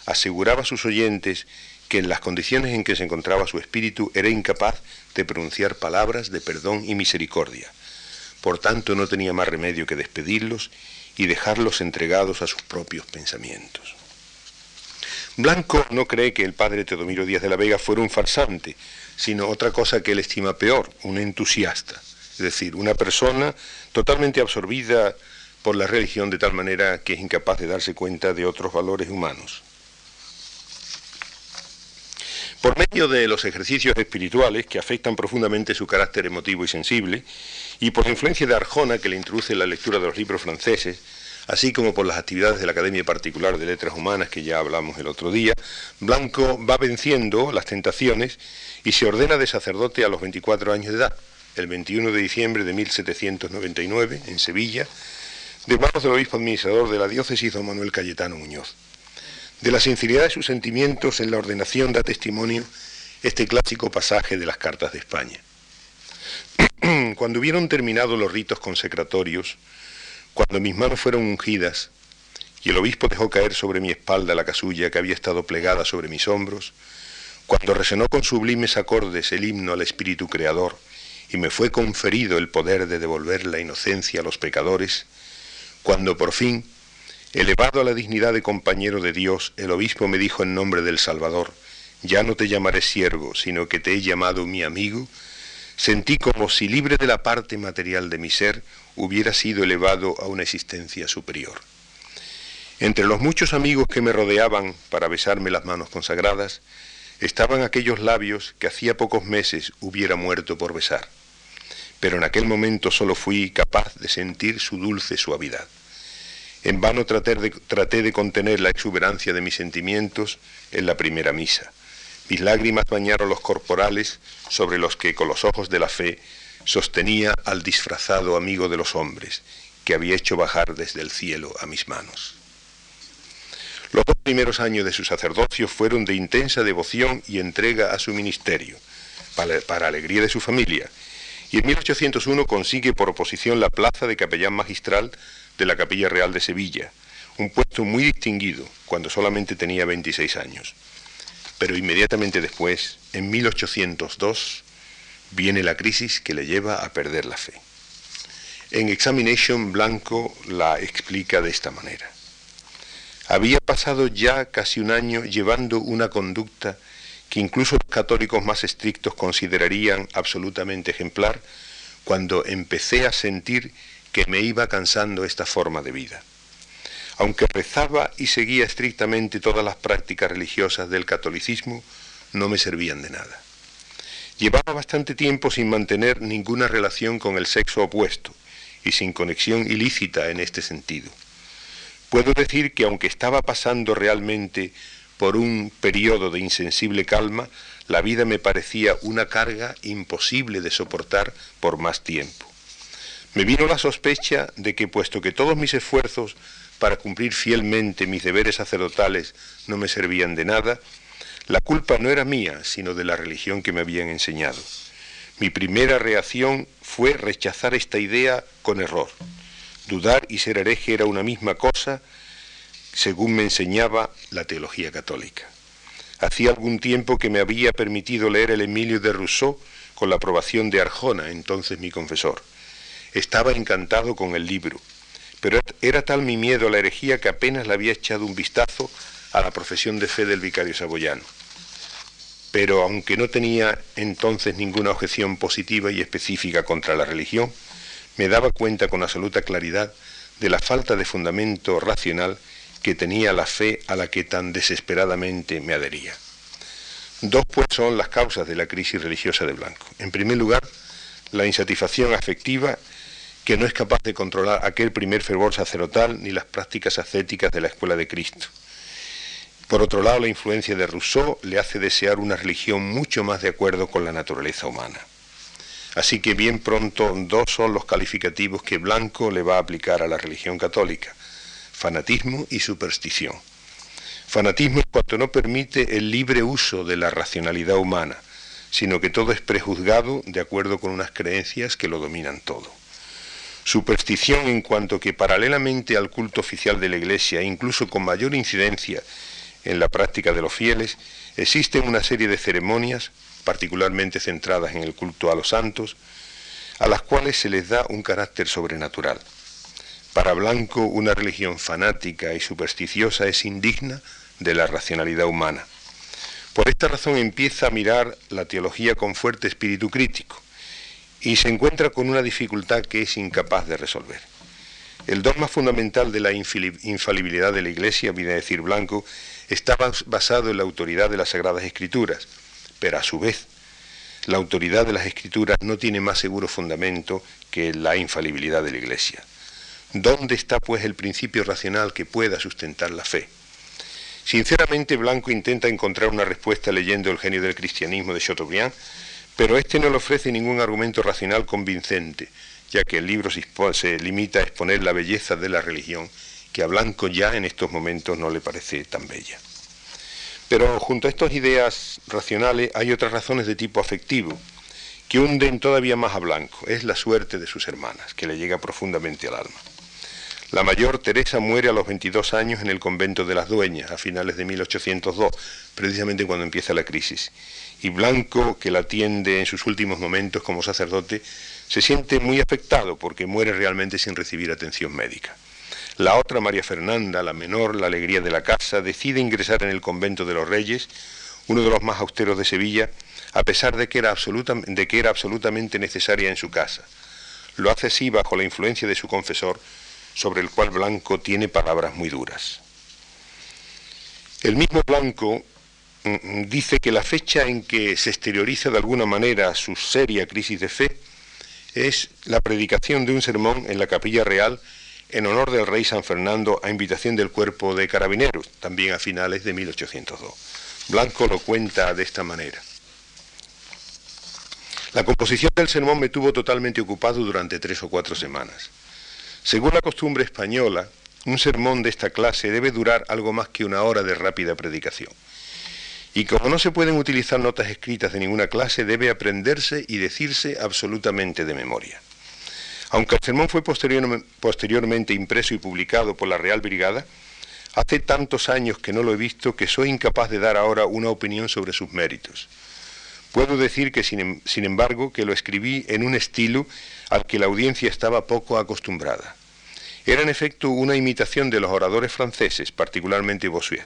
aseguraba a sus oyentes que en las condiciones en que se encontraba su espíritu era incapaz de pronunciar palabras de perdón y misericordia. Por tanto, no tenía más remedio que despedirlos y dejarlos entregados a sus propios pensamientos. Blanco no cree que el padre Teodomiro Díaz de la Vega fuera un farsante, sino otra cosa que él estima peor, un entusiasta, es decir, una persona totalmente absorbida por la religión de tal manera que es incapaz de darse cuenta de otros valores humanos. Por medio de los ejercicios espirituales que afectan profundamente su carácter emotivo y sensible, y por influencia de Arjona que le introduce la lectura de los libros franceses, así como por las actividades de la Academia Particular de Letras Humanas que ya hablamos el otro día, Blanco va venciendo las tentaciones y se ordena de sacerdote a los 24 años de edad, el 21 de diciembre de 1799, en Sevilla, de manos del obispo administrador de la diócesis, don Manuel Cayetano Muñoz. De la sinceridad de sus sentimientos en la ordenación da testimonio este clásico pasaje de las cartas de España. Cuando hubieron terminado los ritos consecratorios, cuando mis manos fueron ungidas y el obispo dejó caer sobre mi espalda la casulla que había estado plegada sobre mis hombros, cuando resonó con sublimes acordes el himno al Espíritu Creador y me fue conferido el poder de devolver la inocencia a los pecadores, cuando por fin, elevado a la dignidad de compañero de Dios, el obispo me dijo en nombre del Salvador ya no te llamaré siervo, sino que te he llamado mi amigo, sentí como si libre de la parte material de mi ser hubiera sido elevado a una existencia superior. Entre los muchos amigos que me rodeaban para besarme las manos consagradas, estaban aquellos labios que hacía pocos meses hubiera muerto por besar. Pero en aquel momento solo fui capaz de sentir su dulce suavidad. En vano de, traté de contener la exuberancia de mis sentimientos en la primera misa. Mis lágrimas bañaron los corporales sobre los que con los ojos de la fe sostenía al disfrazado amigo de los hombres que había hecho bajar desde el cielo a mis manos. Los dos primeros años de su sacerdocio fueron de intensa devoción y entrega a su ministerio, para, para, alegría de su familia, y en 1801 consigue por oposición la plaza de capellán magistral de la Capilla Real de Sevilla, un puesto muy distinguido cuando solamente tenía 26 años. Pero inmediatamente después, en 1802, viene la crisis que le lleva a perder la fe. En Examination, Blanco la explica de esta manera. Había pasado ya casi un año llevando una conducta que incluso los católicos más estrictos considerarían absolutamente ejemplar cuando empecé a sentir que me iba cansando esta forma de vida. Aunque rezaba y seguía estrictamente todas las prácticas religiosas del catolicismo, no me servían de nada. Llevaba bastante tiempo sin mantener ninguna relación con el sexo opuesto y sin conexión ilícita en este sentido. Puedo decir que aunque estaba pasando realmente por un periodo de insensible calma, la vida me parecía una carga imposible de soportar por más tiempo. Me vino la sospecha de que puesto que todos mis esfuerzos para cumplir fielmente mis deberes sacerdotales no me servían de nada, la culpa no era mía, sino de la religión que me habían enseñado. Mi primera reacción fue rechazar esta idea con error. Dudar y ser hereje era una misma cosa, según me enseñaba la teología católica. Hacía algún tiempo que me había permitido leer el Emilio de Rousseau con la aprobación de Arjona, entonces mi confesor. Estaba encantado con el libro pero era tal mi miedo a la herejía que apenas le había echado un vistazo a la profesión de fe del vicario saboyano. Pero aunque no tenía entonces ninguna objeción positiva y específica contra la religión, me daba cuenta con absoluta claridad de la falta de fundamento racional que tenía la fe a la que tan desesperadamente me adhería. Dos pues son las causas de la crisis religiosa de Blanco. En primer lugar, la insatisfacción afectiva que no es capaz de controlar aquel primer fervor sacerdotal ni las prácticas ascéticas de la escuela de Cristo. Por otro lado, la influencia de Rousseau le hace desear una religión mucho más de acuerdo con la naturaleza humana. Así que bien pronto dos son los calificativos que Blanco le va a aplicar a la religión católica, fanatismo y superstición. Fanatismo es cuanto no permite el libre uso de la racionalidad humana, sino que todo es prejuzgado de acuerdo con unas creencias que lo dominan todo. Superstición en cuanto que paralelamente al culto oficial de la Iglesia, incluso con mayor incidencia en la práctica de los fieles, existen una serie de ceremonias, particularmente centradas en el culto a los santos, a las cuales se les da un carácter sobrenatural. Para Blanco, una religión fanática y supersticiosa es indigna de la racionalidad humana. Por esta razón empieza a mirar la teología con fuerte espíritu crítico y se encuentra con una dificultad que es incapaz de resolver. El dogma fundamental de la infalibilidad de la Iglesia, viene a decir Blanco, está basado en la autoridad de las Sagradas Escrituras, pero a su vez la autoridad de las Escrituras no tiene más seguro fundamento que la infalibilidad de la Iglesia. ¿Dónde está pues el principio racional que pueda sustentar la fe? Sinceramente, Blanco intenta encontrar una respuesta leyendo el genio del cristianismo de Chateaubriand, pero este no le ofrece ningún argumento racional convincente, ya que el libro se, limita a exponer la belleza de la religión, a Blanco ya en estos momentos no le parece tan bella. Pero junto a estas ideas racionales hay otras razones de tipo afectivo, que hunden todavía más a Blanco. Es la suerte de sus hermanas, que le llega profundamente al alma. La mayor Teresa muere a los 22 años en el convento de las Dueñas, a finales de 1802, precisamente cuando empieza la crisis y Blanco, que la atiende en sus últimos momentos como sacerdote, se siente muy afectado porque muere realmente sin recibir atención médica. La otra, María Fernanda, la menor, la alegría de la casa, decide ingresar en el convento de los Reyes, uno de los más austeros de Sevilla, a pesar de que era, de que era absolutamente necesaria en su casa. Lo hace así bajo la influencia de su confesor, sobre el cual Blanco tiene palabras muy duras. El mismo Blanco mm, mm, dice que la fecha en que se exterioriza de alguna manera su seria crisis de fe es la predicación de un sermón en la capilla real en honor del rey San Fernando a invitación del cuerpo de carabineros, también a finales de 1802. Blanco lo cuenta de esta manera. La composición del sermón me tuvo totalmente ocupado durante tres o cuatro semanas. Según la costumbre española, un sermón de esta clase debe durar algo más que una hora de rápida predicación. Y como no se pueden utilizar notas escritas de ninguna clase, debe aprenderse y decirse absolutamente de memoria. Aunque el sermón fue posteriormente impreso y publicado por la Real Brigada, hace tantos años que no lo he visto que soy incapaz de dar ahora una opinión sobre sus méritos. Puedo decir que, sin, em, sin embargo, que lo escribí en un estilo al que la audiencia estaba poco acostumbrada. Era en efecto una imitación de los oradores franceses, particularmente Bossuet.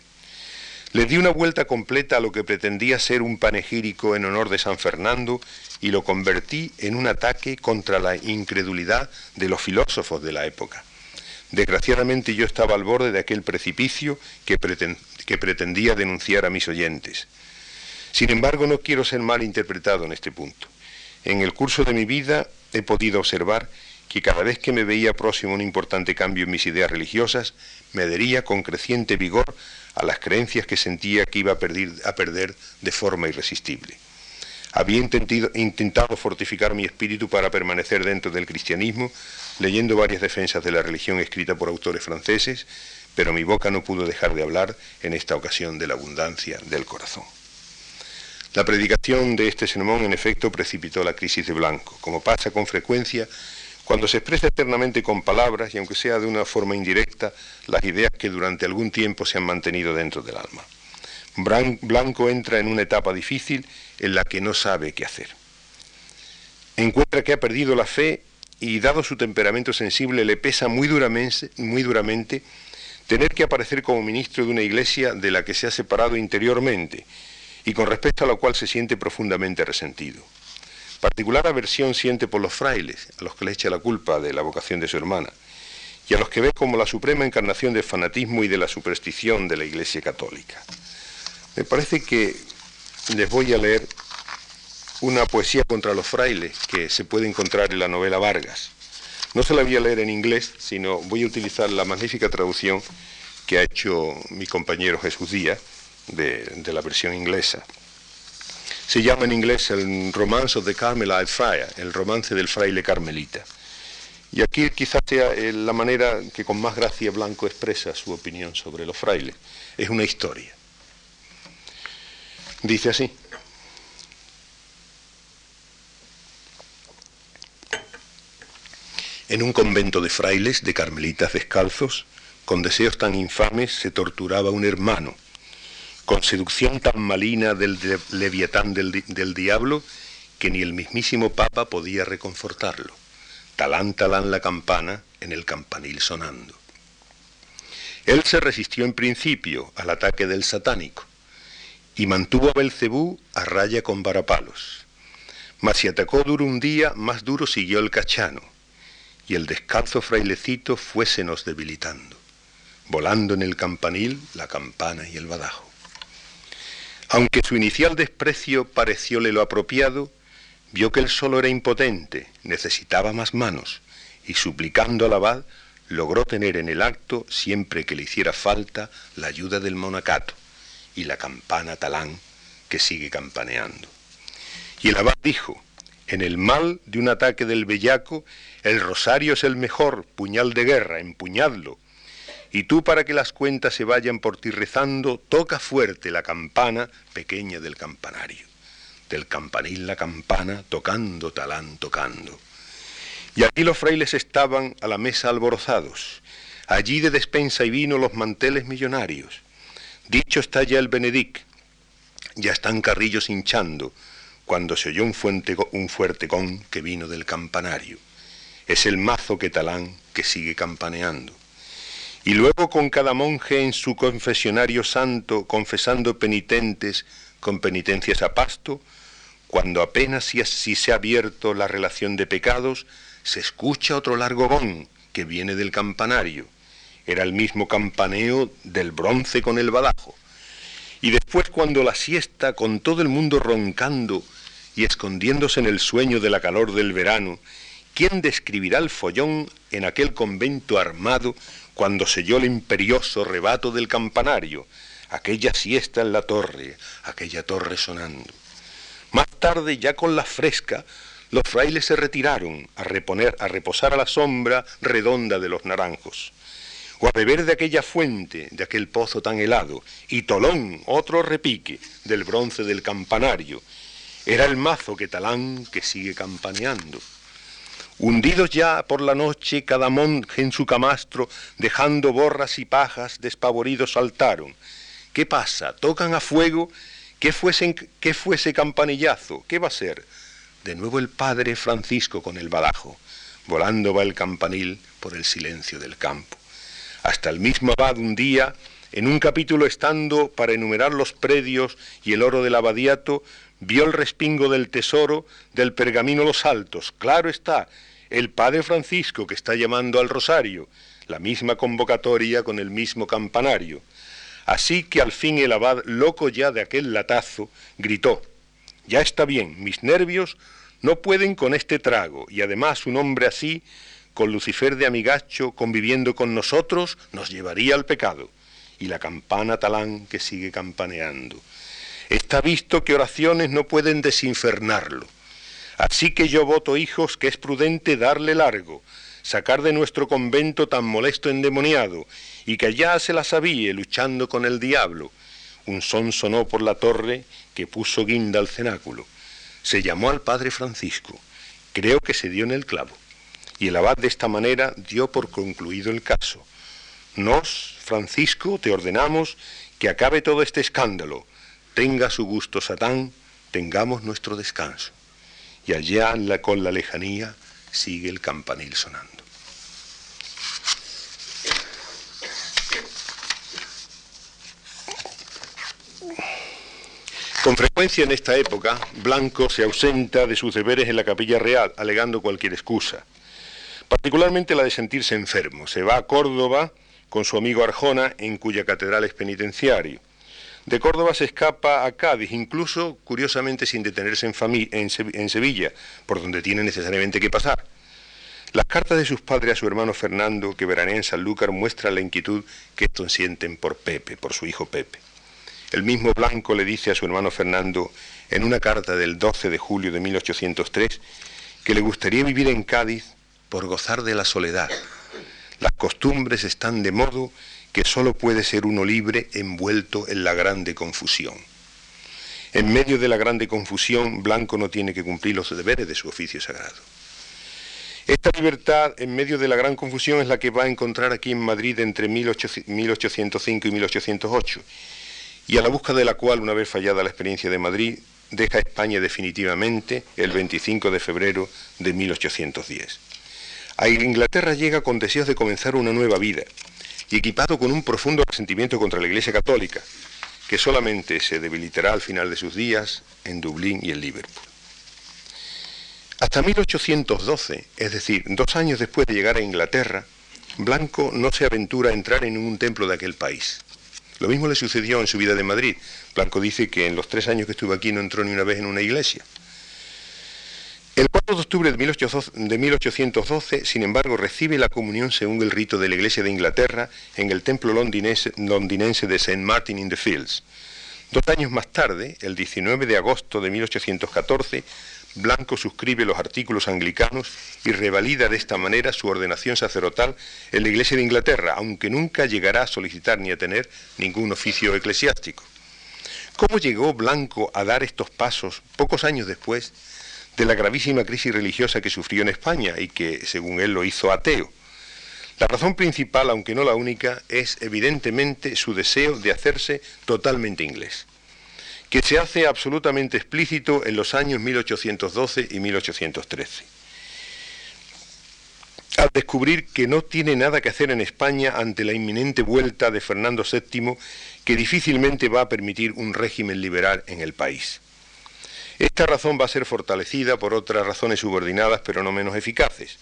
Le di una vuelta completa a lo que pretendía ser un panegírico en honor de San Fernando y lo convertí en un ataque contra la incredulidad de los filósofos de la época. Desgraciadamente yo estaba al borde de aquel precipicio que, pretendía denunciar a mis oyentes. Sin embargo, no quiero ser mal interpretado en este punto. En el curso de mi vida he podido observar que cada vez que me veía próximo a un importante cambio en mis ideas religiosas, me adhería con creciente vigor a las creencias que sentía que iba a perder, de forma irresistible. Había intentado fortificar mi espíritu para permanecer dentro del cristianismo, leyendo varias defensas de la religión escritas por autores franceses, pero mi boca no pudo dejar de hablar en esta ocasión de la abundancia del corazón. La predicación de este sermón, en efecto, precipitó la crisis de Blanco, como pasa con frecuencia cuando se expresa eternamente con palabras y aunque sea de una forma indirecta, las ideas que durante algún tiempo se han mantenido dentro del alma. Blanco entra en una etapa difícil en la que no sabe qué hacer. Encuentra que ha perdido la fe y dado su temperamento sensible le pesa muy duramente, muy duramente tener que aparecer como ministro de una iglesia de la que se ha separado interiormente y con respecto a la cual se siente profundamente resentido. Particular aversión siente por los frailes, a los que le echa la culpa de la vocación de su hermana, y a los que ve como la suprema encarnación del fanatismo y de la superstición de la Iglesia Católica. Me parece que les voy a leer una poesía contra los frailes que se puede encontrar en la novela Vargas. No se la voy a leer en inglés, sino voy a utilizar la magnífica traducción que ha hecho mi compañero Jesús Díaz de, de la versión inglesa. Se llama en inglés el Romance of the Carmelite Friar, el romance del fraile carmelita. Y aquí quizás sea eh, la manera que con más gracia Blanco expresa su opinión sobre los frailes. Es una historia. Dice así. En un convento de frailes, de carmelitas descalzos, con deseos tan infames, se torturaba un hermano con seducción tan malina del leviatán del, del, diablo que ni el mismísimo Papa podía reconfortarlo. Talán, talán la campana en el campanil sonando. Él se resistió en principio al ataque del satánico y mantuvo a Belcebú a raya con varapalos. Mas si atacó duro un día, más duro siguió el cachano, y el descalzo frailecito fuésenos debilitando, volando en el campanil la campana y el badajo. Aunque su inicial desprecio parecióle lo apropiado, vio que él solo era impotente, necesitaba más manos, y suplicando al abad, logró tener en el acto, siempre que le hiciera falta, la ayuda del monacato y la campana talán que sigue campaneando. Y el abad dijo, en el mal de un ataque del bellaco, el rosario es el mejor puñal de guerra, empuñadlo, y tú para que las cuentas se vayan por ti rezando, toca fuerte la campana pequeña del campanario. Del campanil la campana, tocando, talán, tocando. Y aquí los frailes estaban a la mesa alborozados, allí de despensa y vino los manteles millonarios. Dicho está ya el Benedict, ya están carrillos hinchando, cuando se oyó un, un fuerte con que vino del campanario. Es el mazo que talán que sigue campaneando. Y luego con cada monje en su confesionario santo, confesando penitentes, con penitencias a pasto, cuando apenas si, se ha abierto la relación de pecados, se escucha otro largo gong que viene del campanario. Era el mismo campaneo del bronce con el badajo. Y después cuando la siesta, con todo el mundo roncando y escondiéndose en el sueño de la calor del verano, ¿quién describirá el follón en aquel convento armado cuando selló el imperioso rebato del campanario? Aquella siesta en la torre, aquella torre sonando. Más tarde, ya con la fresca, los frailes se retiraron a, reponer, a reposar a la sombra redonda de los naranjos, o a beber de aquella fuente, de aquel pozo tan helado, y Tolón, otro repique, del bronce del campanario. Era el mazo que talán que sigue campaneando. Hundidos ya por la noche, cada monje en su camastro, dejando borras y pajas, despavoridos saltaron. ¿Qué pasa? ¿Tocan a fuego? ¿Qué, fuese, ¿Qué fuese campanillazo? ¿Qué va a ser? De nuevo el padre Francisco con el badajo. Volando va el campanil por el silencio del campo. Hasta el mismo abad un día, en un capítulo estando para enumerar los predios y el oro del abadiato, vio el respingo del tesoro del pergamino los altos. Claro está, el padre Francisco que está llamando al rosario, la misma convocatoria con el mismo campanario. Así que al fin el abad, loco ya de aquel latazo, gritó, Ya está bien, mis nervios no pueden con este trago, y además un hombre así, con Lucifer de amigacho, conviviendo con nosotros, nos llevaría al pecado. Y la campana talán que sigue campaneando. Está visto que oraciones no pueden desinfernarlo. Así que yo voto, hijos, que es prudente darle largo, sacar de nuestro convento tan molesto endemoniado, y que allá se la sabía luchando con el diablo. Un son sonó por la torre que puso guinda al cenáculo. Se llamó al padre Francisco. Creo que se dio en el clavo. Y el abad de esta manera dio por concluido el caso. Nos, Francisco, te ordenamos que acabe todo este escándalo. Tenga su gusto Satán, tengamos nuestro descanso. Y allá con la lejanía sigue el campanil sonando. Con frecuencia en esta época, Blanco se ausenta de sus deberes en la capilla real, alegando cualquier excusa, particularmente la de sentirse enfermo. Se va a Córdoba con su amigo Arjona, en cuya catedral es penitenciario. De Córdoba se escapa a Cádiz, incluso, curiosamente, sin detenerse en, en Sevilla, por donde tiene necesariamente que pasar. Las cartas de sus padres a su hermano Fernando, que veranea en Sanlúcar, muestran la inquietud que estos sienten por Pepe, por su hijo Pepe. El mismo Blanco le dice a su hermano Fernando en una carta del 12 de julio de 1803 que le gustaría vivir en Cádiz por gozar de la soledad. Las costumbres están de modo que sólo puede ser uno libre envuelto en la grande confusión. En medio de la grande confusión, Blanco no tiene que cumplir los deberes de su oficio sagrado. Esta libertad en medio de la gran confusión es la que va a encontrar aquí en Madrid entre 1805 y 1808 y a la búsqueda de la cual, una vez fallada la experiencia de Madrid, deja España definitivamente el 25 de febrero de 1810. A Inglaterra llega con deseos de comenzar una nueva vida y equipado con un profundo resentimiento contra la Iglesia Católica, que solamente se debilitará al final de sus días en Dublín y en Liverpool. Hasta 1812, es decir, dos años después de llegar a Inglaterra, Blanco no se aventura a entrar en ningún templo de aquel país. Lo mismo le sucedió en su vida de Madrid. Blanco dice que en los tres años que estuvo aquí no entró ni una vez en una iglesia. El 4 de octubre de 1812, sin embargo, recibe la comunión según el rito de la Iglesia de Inglaterra en el templo londinense, de St. Martin in the Fields. Dos años más tarde, el 19 de agosto de 1814, Blanco suscribe los artículos anglicanos y revalida de esta manera su ordenación sacerdotal en la Iglesia de Inglaterra, aunque nunca llegará a solicitar ni a tener ningún oficio eclesiástico. ¿Cómo llegó Blanco a dar estos pasos pocos años después de la gravísima crisis religiosa que sufrió en España y que, según él, lo hizo ateo? La razón principal, aunque no la única, es evidentemente su deseo de hacerse totalmente inglés que se hace absolutamente explícito en los años 1812 y 1813. al descubrir que no tiene nada que hacer en España ante la inminente vuelta de Fernando VII, que difícilmente va a permitir un régimen liberal en el país. Esta razón va a ser fortalecida por otras razones subordinadas, pero no menos eficaces.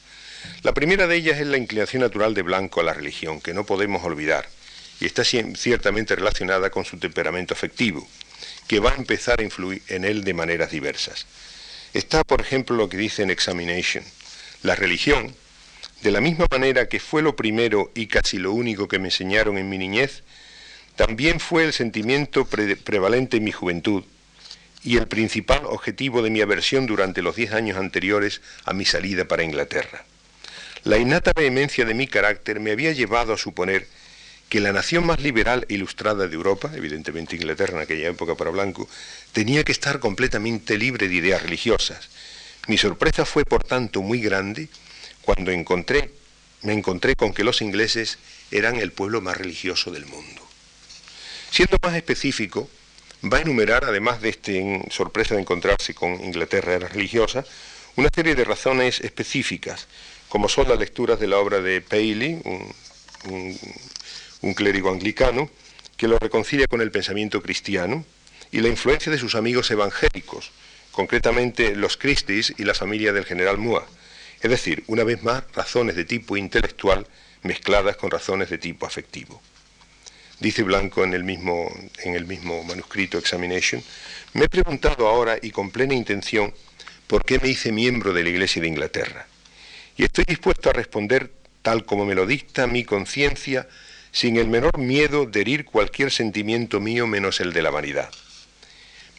La primera de ellas es la inclinación natural de Blanco a la religión, que no podemos olvidar, y está ciertamente relacionada con su temperamento afectivo, que va a empezar a influir en él de maneras diversas. Está, por ejemplo, lo que dice en Examination. La religión, de la misma manera que fue lo primero y casi lo único que me enseñaron en mi niñez, también fue el sentimiento prevalente en mi juventud y el principal objetivo de mi aversión durante los diez años anteriores a mi salida para Inglaterra. La innata vehemencia de mi carácter me había llevado a suponer que la nación más liberal e ilustrada de Europa, evidentemente Inglaterra en aquella época para Blanco, tenía que estar completamente libre de ideas religiosas. Mi sorpresa fue, por tanto, muy grande cuando encontré, me encontré con que los ingleses eran el pueblo más religioso del mundo. Siendo más específico, va a enumerar, además de esta sorpresa de encontrarse con Inglaterra religiosa, una serie de razones específicas, como son las lecturas de la obra de Paley, un clérigo anglicano, que lo reconcilia con el pensamiento cristiano, y la influencia de sus amigos evangélicos, concretamente los Christies y la familia del general Mua, es decir, una vez más, razones de tipo intelectual mezcladas con razones de tipo afectivo. Dice Blanco en el mismo, en el mismo manuscrito Examination, me he preguntado ahora y con plena intención por qué me hice miembro de la Iglesia de Inglaterra. Y estoy dispuesto a responder tal como me lo dicta mi conciencia, sin el menor miedo de herir cualquier sentimiento mío menos el de la vanidad.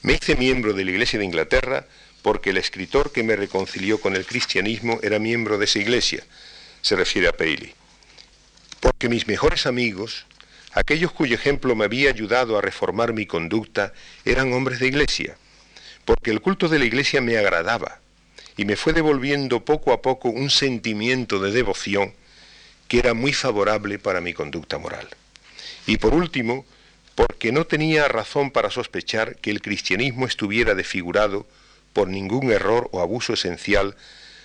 Me hice miembro de la Iglesia de Inglaterra porque el escritor que me reconcilió con el cristianismo era miembro de esa iglesia, se refiere a Paley. Porque mis mejores amigos, aquellos cuyo ejemplo me había ayudado a reformar mi conducta, eran hombres de iglesia. Porque el culto de la iglesia me agradaba y me fue devolviendo poco a poco un sentimiento de devoción que era muy favorable para mi conducta moral. Y por último, porque no tenía razón para sospechar que el cristianismo estuviera desfigurado por ningún error o abuso esencial,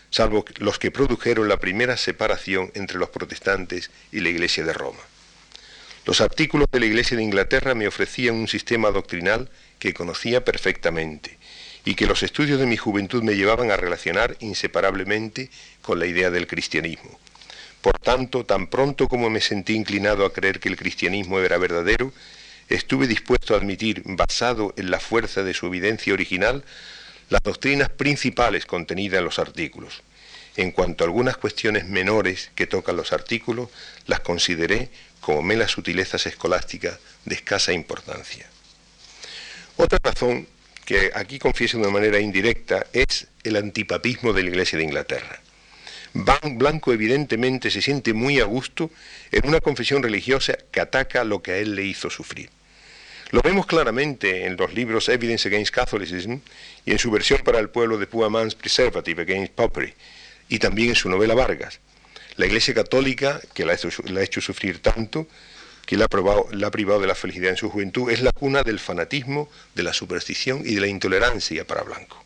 salvo los que produjeron la primera separación entre los protestantes y la Iglesia de Roma. Los artículos de la Iglesia de Inglaterra me ofrecían un sistema doctrinal que conocía perfectamente y que los estudios de mi juventud me llevaban a relacionar inseparablemente con la idea del cristianismo. Por tanto, tan pronto como me sentí inclinado a creer que el cristianismo era verdadero, estuve dispuesto a admitir, basado en la fuerza de su evidencia original, las doctrinas principales contenidas en los artículos. En cuanto a algunas cuestiones menores que tocan los artículos, las consideré como meras sutilezas escolásticas de escasa importancia. Otra razón que aquí confieso de una manera indirecta es el antipapismo de la Iglesia de Inglaterra. Blanco evidentemente se siente muy a gusto en una confesión religiosa que ataca lo que a él le hizo sufrir. Lo vemos claramente en los libros Evidence Against Catholicism y en su versión para el pueblo de Poor Man's Preservative Against Popery, y también en su novela Vargas. La Iglesia Católica, que la ha hecho, sufrir tanto, que la ha, la ha privado de la felicidad en su juventud, es la cuna del fanatismo, de la superstición y de la intolerancia para Blanco.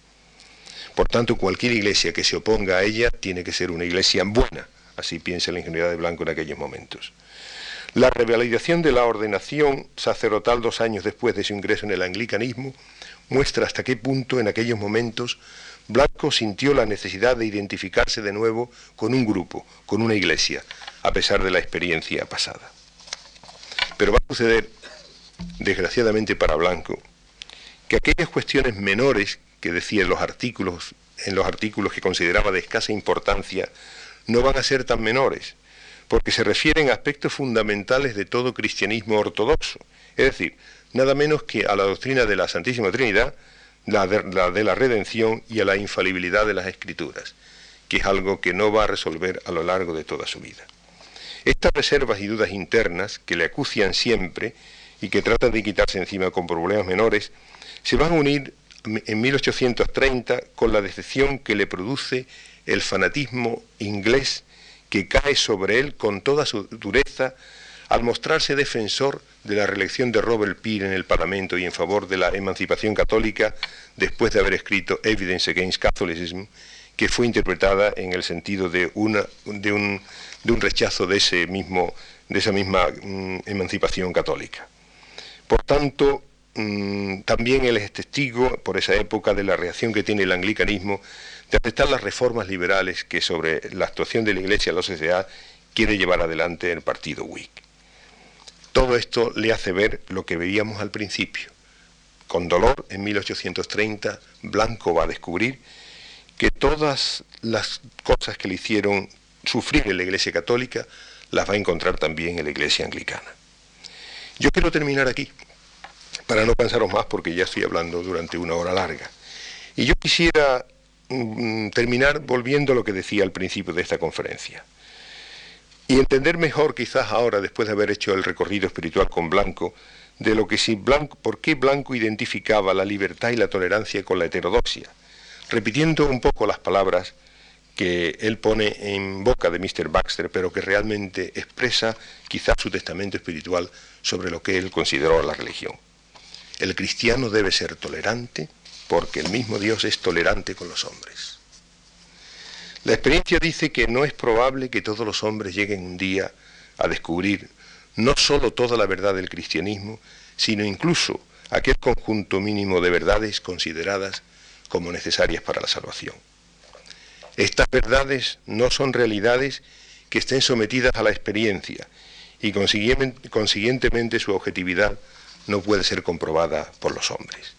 Por tanto, cualquier iglesia que se oponga a ella tiene que ser una iglesia buena, así piensa la ingenuidad de Blanco en aquellos momentos. La revalidación de la ordenación sacerdotal dos años después de su ingreso en el anglicanismo muestra hasta qué punto en aquellos momentos Blanco sintió la necesidad de identificarse de nuevo con un grupo, con una iglesia, a pesar de la experiencia pasada. Pero va a suceder, desgraciadamente para Blanco, que aquellas cuestiones menores que decía en los artículos, en los artículos que consideraba de escasa importancia, no van a ser tan menores porque se refieren a aspectos fundamentales de todo cristianismo ortodoxo, es decir, nada menos que a la doctrina de la Santísima Trinidad, la de, la redención y a la infalibilidad de las escrituras, que es algo que no va a resolver a lo largo de toda su vida. Estas reservas y dudas internas que le acucian siempre y que tratan de quitarse encima con problemas menores, se van a unir en 1830 con la decepción que le produce el fanatismo inglés que cae sobre él con toda su dureza al mostrarse defensor de la reelección de Robert Peel en el Parlamento y en favor de la emancipación católica después de haber escrito Evidence Against Catholicism, que fue interpretada en el sentido de, un, rechazo de, esa misma mm, emancipación católica. Por tanto, mm, también él es testigo, por esa época, de la reacción que tiene el anglicanismo de aceptar las reformas liberales que sobre la actuación de la Iglesia en la sociedad quiere llevar adelante el partido Whig. Todo esto le hace ver lo que veíamos al principio. Con dolor, en 1830, Blanco va a descubrir que todas las cosas que le hicieron sufrir en la Iglesia Católica las va a encontrar también en la Iglesia Anglicana. Yo quiero terminar aquí, para no cansaros más porque ya estoy hablando durante una hora larga. Y yo quisiera mm, terminar volviendo a lo que decía al principio de esta conferencia. Y entender mejor quizás ahora, después de haber hecho el recorrido espiritual con Blanco, de lo que si Blanco, por qué Blanco identificaba la libertad y la tolerancia con la heterodoxia repitiendo un poco las palabras que él pone en boca de Mr. Baxter, pero que realmente expresa quizás su testamento espiritual sobre lo que él consideró la religión. El cristiano debe ser tolerante porque el mismo Dios es tolerante con los hombres. La experiencia dice que no es probable que todos los hombres lleguen un día a descubrir no sólo toda la verdad del cristianismo, sino incluso aquel conjunto mínimo de verdades consideradas como necesarias para la salvación. Estas verdades no son realidades que estén sometidas a la experiencia y consiguientemente su objetividad no puede ser comprobada por los hombres.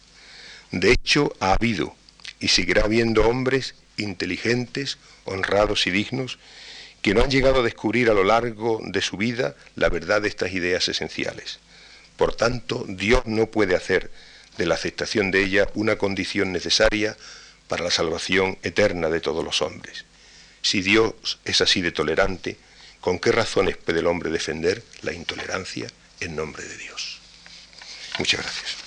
De hecho, ha habido y seguirá habiendo hombres inteligentes, honrados y dignos que no han llegado a descubrir a lo largo de su vida la verdad de estas ideas esenciales. Por tanto, Dios no puede hacer de la aceptación de ella una condición necesaria para la salvación eterna de todos los hombres. Si Dios es así de tolerante, ¿con qué razones puede el hombre defender la intolerancia en nombre de Dios? Muchas gracias.